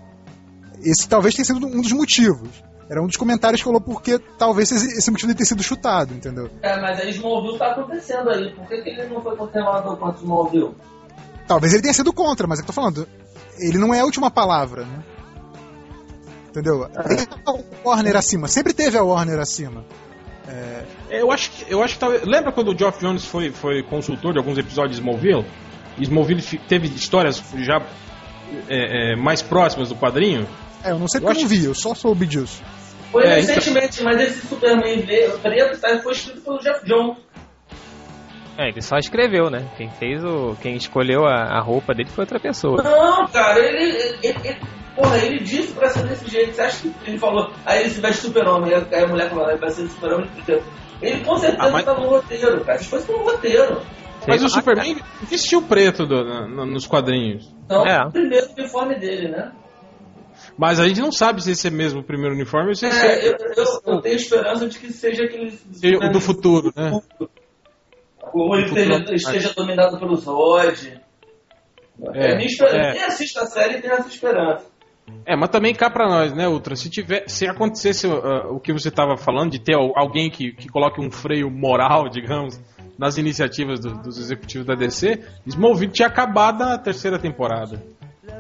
Speaker 3: Esse talvez tenha sido um dos motivos. Era um dos comentários que falou porque talvez esse, esse motivo de ter sido chutado, entendeu?
Speaker 5: É, mas aí Smallville tá acontecendo aí. Por que, que ele não foi conservador quanto Smallville?
Speaker 3: Talvez ele tenha sido contra, mas é que eu tô falando. Ele não é a última palavra, né? Entendeu? Tem a Warner acima, sempre teve a Warner acima.
Speaker 4: É, eu acho que eu acho que talvez, lembra quando o Geoff Jones foi, foi consultor de alguns episódios de Smallville? Smallville teve histórias já é, é, mais próximas do quadrinho.
Speaker 3: É, eu não sei porque eu não vi, eu só soube disso.
Speaker 5: Foi é, recentemente, então... mas esse Superman preto tá, foi escrito pelo Jeff Jones.
Speaker 1: É, ele só escreveu, né? Quem fez o. Quem escolheu a, a roupa dele foi outra pessoa.
Speaker 5: Não, cara, ele, ele, ele, Porra, ele disse pra ser desse jeito. Você acha que ele falou, aí ele se veste super-homem, aí a mulher falou, ah, vai ser super-homem Ele com certeza ah, mas... tá no roteiro, cara. Isso foi no roteiro.
Speaker 4: Mas o Superman vestiu preto do, no, nos quadrinhos.
Speaker 5: Não, é. o primeiro uniforme dele, né?
Speaker 4: Mas a gente não sabe se esse é mesmo o primeiro uniforme ou se
Speaker 5: é,
Speaker 4: esse
Speaker 5: é... Eu, eu, eu, tenho esperança de que seja aquele...
Speaker 4: O do futuro, né?
Speaker 5: Como ele esteja, esteja dominado pelo Zod. É, é, é. Quem assiste a série tem essa esperança.
Speaker 4: É, mas também cá pra nós, né, Ultra? Se, tiver, se acontecesse uh, o que você estava falando, de ter alguém que, que coloque um freio moral, digamos, nas iniciativas do, dos executivos da DC, Smallville tinha acabado a terceira temporada.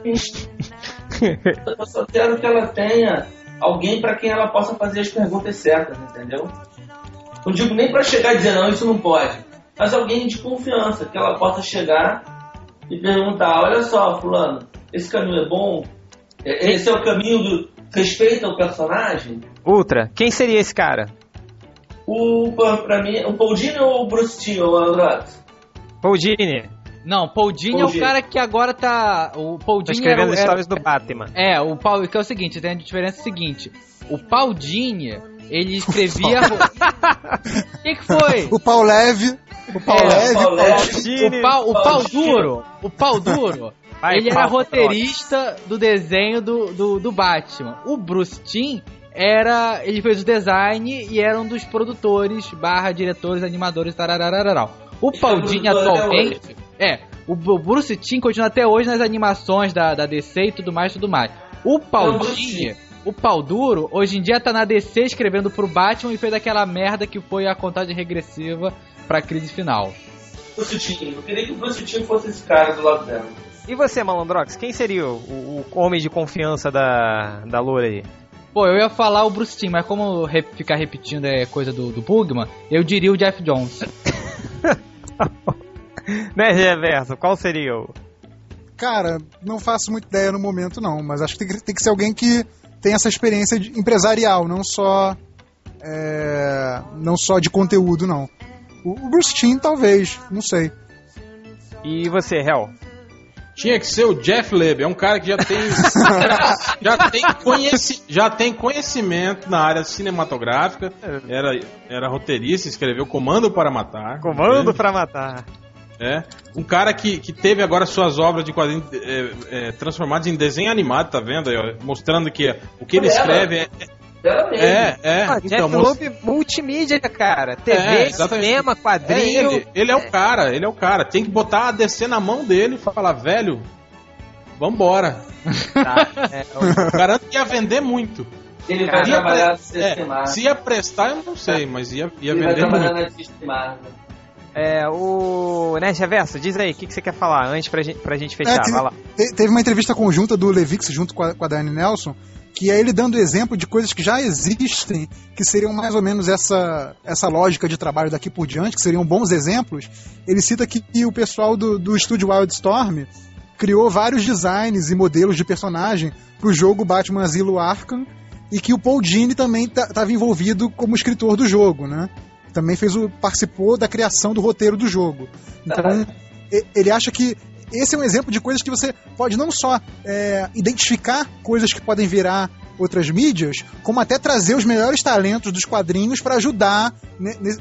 Speaker 5: Eu só quero que ela tenha alguém para quem ela possa fazer as perguntas certas, entendeu? Não digo nem para chegar e dizer, não, isso não pode. Mas alguém de confiança, que ela possa chegar e perguntar, olha só, fulano, esse caminho é bom? Esse é o caminho do respeito ao personagem?
Speaker 1: Ultra, quem seria esse cara?
Speaker 5: O, pra mim, o Paul Dini ou o Bruce Timm, o Andrade?
Speaker 1: Paul Dini.
Speaker 2: Não, Paul Dini é o cara que agora tá. O Paul
Speaker 1: Dini tá escrevendo era, histórias do Batman.
Speaker 2: É, o Paul, que é o seguinte, tem a diferença seguinte. O Paul Dini, ele escrevia. O que, que foi?
Speaker 3: O Paul Leve. O Pau é, Leve, o Pau,
Speaker 2: Leve. O, pau, o pau duro. O pau duro. Vai, ele era roteirista do desenho do, do, do Batman. O Bruce Timm era. Ele fez o design e era um dos produtores, barra diretores, animadores, tararararau. O Paldini atualmente. É, o Bruce Timm continua até hoje nas animações da, da DC e tudo mais, tudo mais. O Paldini, o pau duro, hoje em dia tá na DC escrevendo pro Batman e fez aquela merda que foi a contagem regressiva pra crise final.
Speaker 5: Bruce Timm, eu queria que o Bruce Timm fosse esse cara do lado dela.
Speaker 1: E você, Malandrox, quem seria o, o, homem de confiança da, da Loura aí?
Speaker 2: Pô, eu ia falar o Bruce Timm, mas como re ficar repetindo é coisa do, do Bugman, eu diria o Jeff Jones.
Speaker 1: né, Reverso? Qual seria o.
Speaker 3: Cara, não faço muita ideia no momento, não, mas acho que tem que, tem que ser alguém que tem essa experiência empresarial, não só. É, não só de conteúdo, não. O, o Bruce Timm, talvez, não sei.
Speaker 1: E você, Hel?
Speaker 4: Tinha que ser o Jeff Leb, é um cara que já tem já tem, conheci, já tem conhecimento na área cinematográfica, era, era roteirista, escreveu Comando para Matar.
Speaker 1: Comando para Matar.
Speaker 4: É, um cara que, que teve agora suas obras de quadrinhos é, é, transformadas em desenho animado, tá vendo aí, ó, mostrando que o que ele escreve é, é, é.
Speaker 1: Ah, então, Jeff multimídia, cara. TV, é, cinema, quadrinho.
Speaker 4: É ele, ele, é o cara, ele é o cara. Tem que botar a DC na mão dele e falar, velho, vambora. Tá, é, eu... Garanto que ia vender muito.
Speaker 5: Ele vai ia trabalhar pre...
Speaker 4: é, Se ia prestar, eu não sei, mas ia, ia ele vender vai muito. Na
Speaker 1: é, o Nerd Reverso, diz aí, o que, que você quer falar antes pra gente, pra gente fechar? É,
Speaker 3: teve,
Speaker 1: lá.
Speaker 3: teve uma entrevista conjunta do Levix junto com a, com a Dani Nelson, que é ele dando exemplo de coisas que já existem, que seriam mais ou menos essa, essa lógica de trabalho daqui por diante, que seriam bons exemplos. Ele cita que, que o pessoal do, do estúdio Wildstorm criou vários designs e modelos de personagem para o jogo Batman Asilo Arkham e que o Paul Dini também estava envolvido como escritor do jogo, né? Também fez o participou da criação do roteiro do jogo. Então, ele acha que esse é um exemplo de coisas que você pode não só é, identificar coisas que podem virar outras mídias, como até trazer os melhores talentos dos quadrinhos para ajudar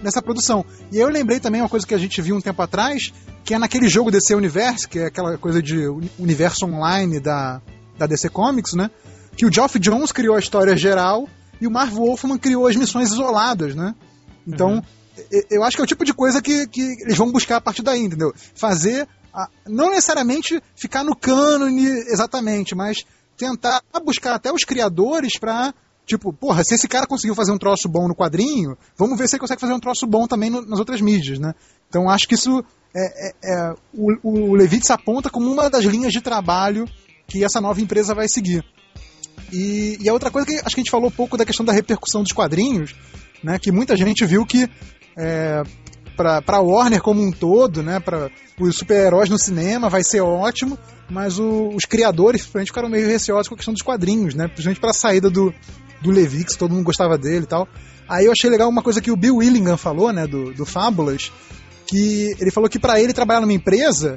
Speaker 3: nessa produção. E eu lembrei também uma coisa que a gente viu um tempo atrás, que é naquele jogo DC Universe, que é aquela coisa de universo online da, da DC Comics, né? Que o Geoff Jones criou a história geral e o Marv Wolfman criou as missões isoladas, né? Então, uhum. eu acho que é o tipo de coisa que, que eles vão buscar a partir daí, entendeu? Fazer não necessariamente ficar no cânone exatamente, mas tentar buscar até os criadores para Tipo, porra, se esse cara conseguiu fazer um troço bom no quadrinho, vamos ver se ele consegue fazer um troço bom também no, nas outras mídias, né? Então acho que isso é, é, é o, o Levitz aponta como uma das linhas de trabalho que essa nova empresa vai seguir. E, e a outra coisa que acho que a gente falou pouco da questão da repercussão dos quadrinhos, né? Que muita gente viu que é, pra Warner como um todo, né? Pra os super-heróis no cinema vai ser ótimo, mas o- os criadores, principalmente, ficaram meio receosos com a questão dos quadrinhos, né? Principalmente pra saída do, do Levi, que todo mundo gostava dele e tal. Aí eu achei legal uma coisa que o Bill Willingham falou, né? Do, do Fábulas, que ele falou que pra ele trabalhar numa empresa,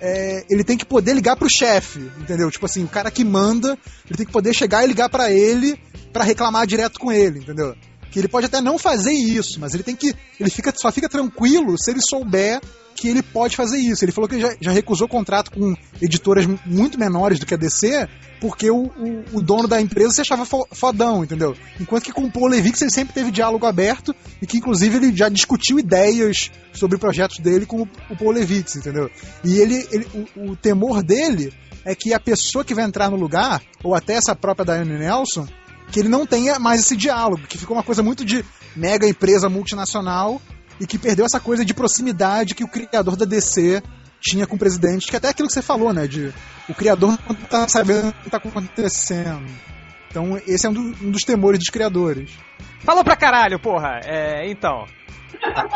Speaker 3: é, ele tem que poder ligar pro chefe, entendeu? Tipo assim, o cara que manda, ele tem que poder chegar e ligar pra ele pra reclamar direto com ele, entendeu? Que ele pode até não fazer isso, mas ele tem que. Ele fica, só fica tranquilo se ele souber que ele pode fazer isso. Ele falou que já, já recusou contrato com editoras muito menores do que a DC, porque o, o, o dono da empresa se achava fo- fodão, entendeu? Enquanto que com o Paul Levix ele sempre teve diálogo aberto e que inclusive ele já discutiu ideias sobre projetos dele com o, o Paul Levix, entendeu? E ele, ele o, o temor dele é que a pessoa que vai entrar no lugar, ou até essa própria Diane Nelson, que ele não tenha mais esse diálogo, que ficou uma coisa muito de mega empresa multinacional e que perdeu essa coisa de proximidade que o criador da DC tinha com o presidente, que é até aquilo que você falou, né, de o criador não tá sabendo o que tá acontecendo. Então, esse é um, do- um dos temores dos criadores.
Speaker 1: Falou pra caralho, porra. É, então.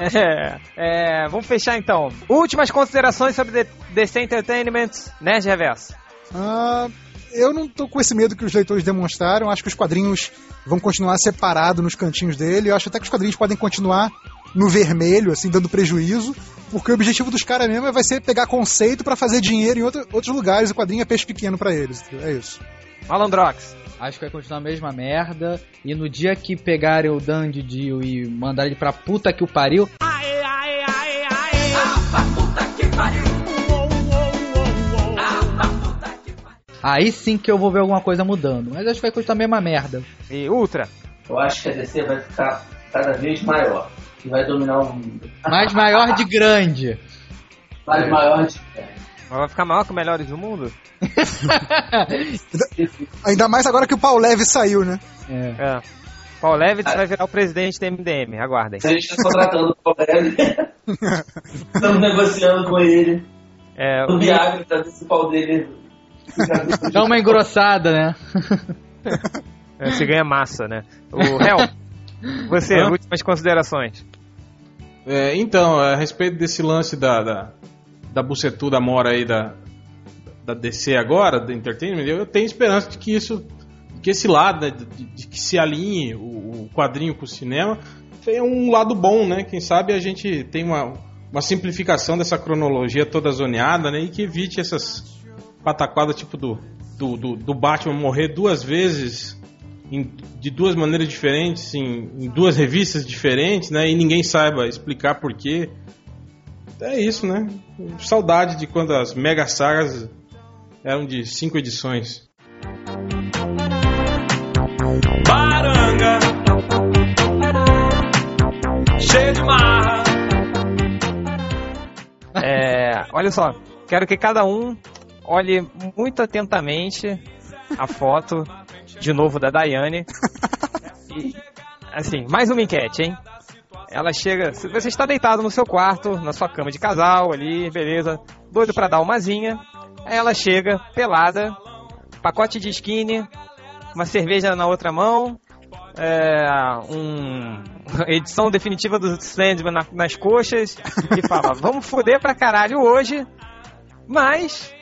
Speaker 1: É, é, vamos fechar então. Últimas considerações sobre DC Entertainment, né, Reverso?
Speaker 3: Ah, eu não tô com esse medo que os leitores demonstraram. Acho que os quadrinhos vão continuar separados nos cantinhos dele. Eu acho até que os quadrinhos podem continuar no vermelho, assim, dando prejuízo. Porque o objetivo dos caras mesmo vai ser pegar conceito pra fazer dinheiro em outro- outros lugares. O quadrinho é peixe pequeno pra eles. É isso.
Speaker 1: Malandrox.
Speaker 2: Acho que vai continuar a mesma merda. E no dia que pegarem o Dandy e mandarem ele pra puta que o pariu. Aí sim que eu vou ver alguma coisa mudando. Mas acho que vai continuar a mesma merda.
Speaker 1: E Ultra.
Speaker 5: Eu acho que a DC vai ficar cada vez maior. E vai dominar o mundo.
Speaker 2: Mas maior de grande.
Speaker 5: Mais maior de.
Speaker 1: Vai ficar maior que o Melhores do Mundo?
Speaker 3: Ainda mais agora que o Paul Leve saiu, né?
Speaker 2: É.
Speaker 1: É. Paul Levitz vai virar o presidente do MDM, aguardem.
Speaker 5: A gente está contratando o Paulo Estamos negociando com ele.
Speaker 1: É,
Speaker 5: O Viagra o pau dele.
Speaker 2: Dá uma engrossada, né?
Speaker 1: É, se ganha massa, né? O Hel, você,
Speaker 4: Hã?
Speaker 1: últimas considerações.
Speaker 4: É, então, a respeito desse lance da, da, da bucetuda mora aí da, da DC agora, da Entertainment, eu tenho esperança de que isso, de que esse lado, né, de, de que se alinhe o, o quadrinho com o cinema, tenha um lado bom, né? Quem sabe a gente tem uma, uma simplificação dessa cronologia toda zoneada, né? E que evite essas pataquadas tipo do, do, do, do Batman morrer duas vezes em- de duas maneiras diferentes, em, em duas revistas diferentes, né? E ninguém saiba explicar por quê. É isso, né? Saudade de quando as mega sagas eram de cinco edições.
Speaker 11: Baranga Cheio de marra
Speaker 1: É, olha só, quero que cada um olhe muito atentamente a foto de novo da Daiane. E, assim, mais uma enquete, hein? Ela chega. Você está deitado no seu quarto, na sua cama de casal ali, beleza, doido pra dar uma zinha. Aí ela chega, pelada, pacote de skinny, uma cerveja na outra mão, é, um, edição definitiva do Sandman na- nas coxas e fala: Vamos foder pra caralho hoje, mas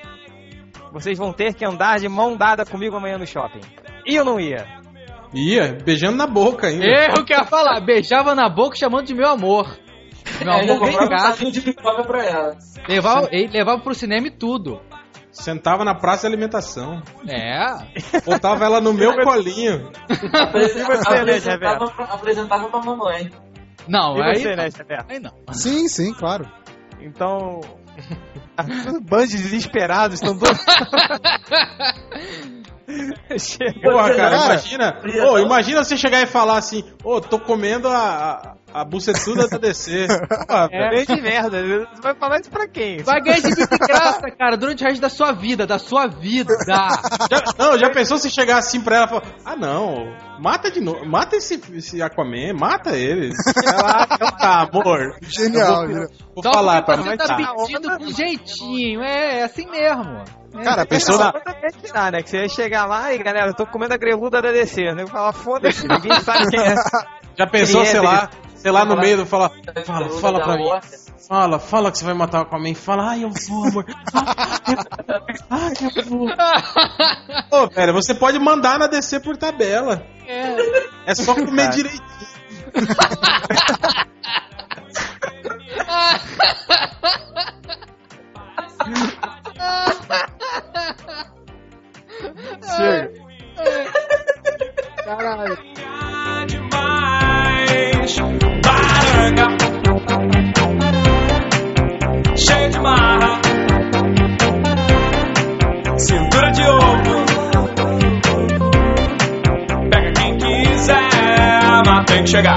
Speaker 1: vocês vão ter que andar de mão dada comigo amanhã no shopping. E eu não ia.
Speaker 4: Ia, beijando na boca ainda.
Speaker 2: Erro que eu ia falar. Beijava na boca chamando de meu amor. Meu
Speaker 5: É,
Speaker 2: amor,
Speaker 5: comprava um de pipoca pra ela.
Speaker 2: Levava, ele levava pro cinema e tudo.
Speaker 4: Sentava na praça de alimentação.
Speaker 2: É.
Speaker 4: Botava ela no meu colinho.
Speaker 5: Apresentava,
Speaker 1: né,
Speaker 5: apresentava, pra, apresentava pra mamãe.
Speaker 2: Não,
Speaker 1: E
Speaker 2: aí.
Speaker 1: você, né?
Speaker 2: Aí não.
Speaker 3: Sim, sim, claro.
Speaker 1: Então. Bandos desesperados estão todos.
Speaker 4: Porra, cara, imagina. Imagina você chegar e falar assim: Ô, tô comendo a, a, a bucetuda da DC. Porra,
Speaker 1: É bem de merda. Você vai falar isso pra quem?
Speaker 2: Vai ganhar de graça, cara, durante o resto da sua vida, da sua vida.
Speaker 4: Já, não, já pensou se chegar assim pra ela e falar: Ah, não, mata de novo, mata esse, esse Aquaman, mata ele. Ela, ah, então tá, amor.
Speaker 3: Genial.
Speaker 4: Vou, vou
Speaker 2: Só
Speaker 4: falar pra
Speaker 2: você
Speaker 4: mãe.
Speaker 2: tá
Speaker 4: Tá.
Speaker 2: pedindo com jeitinho. É, é assim mesmo. É.
Speaker 3: Cara,
Speaker 4: Pensou na,
Speaker 1: ia tirar, né? Que você ia chegar lá e, galera, eu tô comendo a greluda da DC. Né? Eu falar, foda-se, ninguém sabe quem é.
Speaker 4: Já pensou,
Speaker 1: Quem é
Speaker 4: sei lá, sei lá no meio, fala, fala, fala pra mim. Fala, fala que você vai matar o Aquaman. Fala, ai, eu vou, amor. Ai, eu vou. Ô, velho, você pode mandar na DC por tabela. É só comer direitinho.
Speaker 1: Chega.
Speaker 2: Caralho.
Speaker 11: Baranga. Cheio de marra. Cintura de ouro. Pega quem quiser, mas tem que chegar.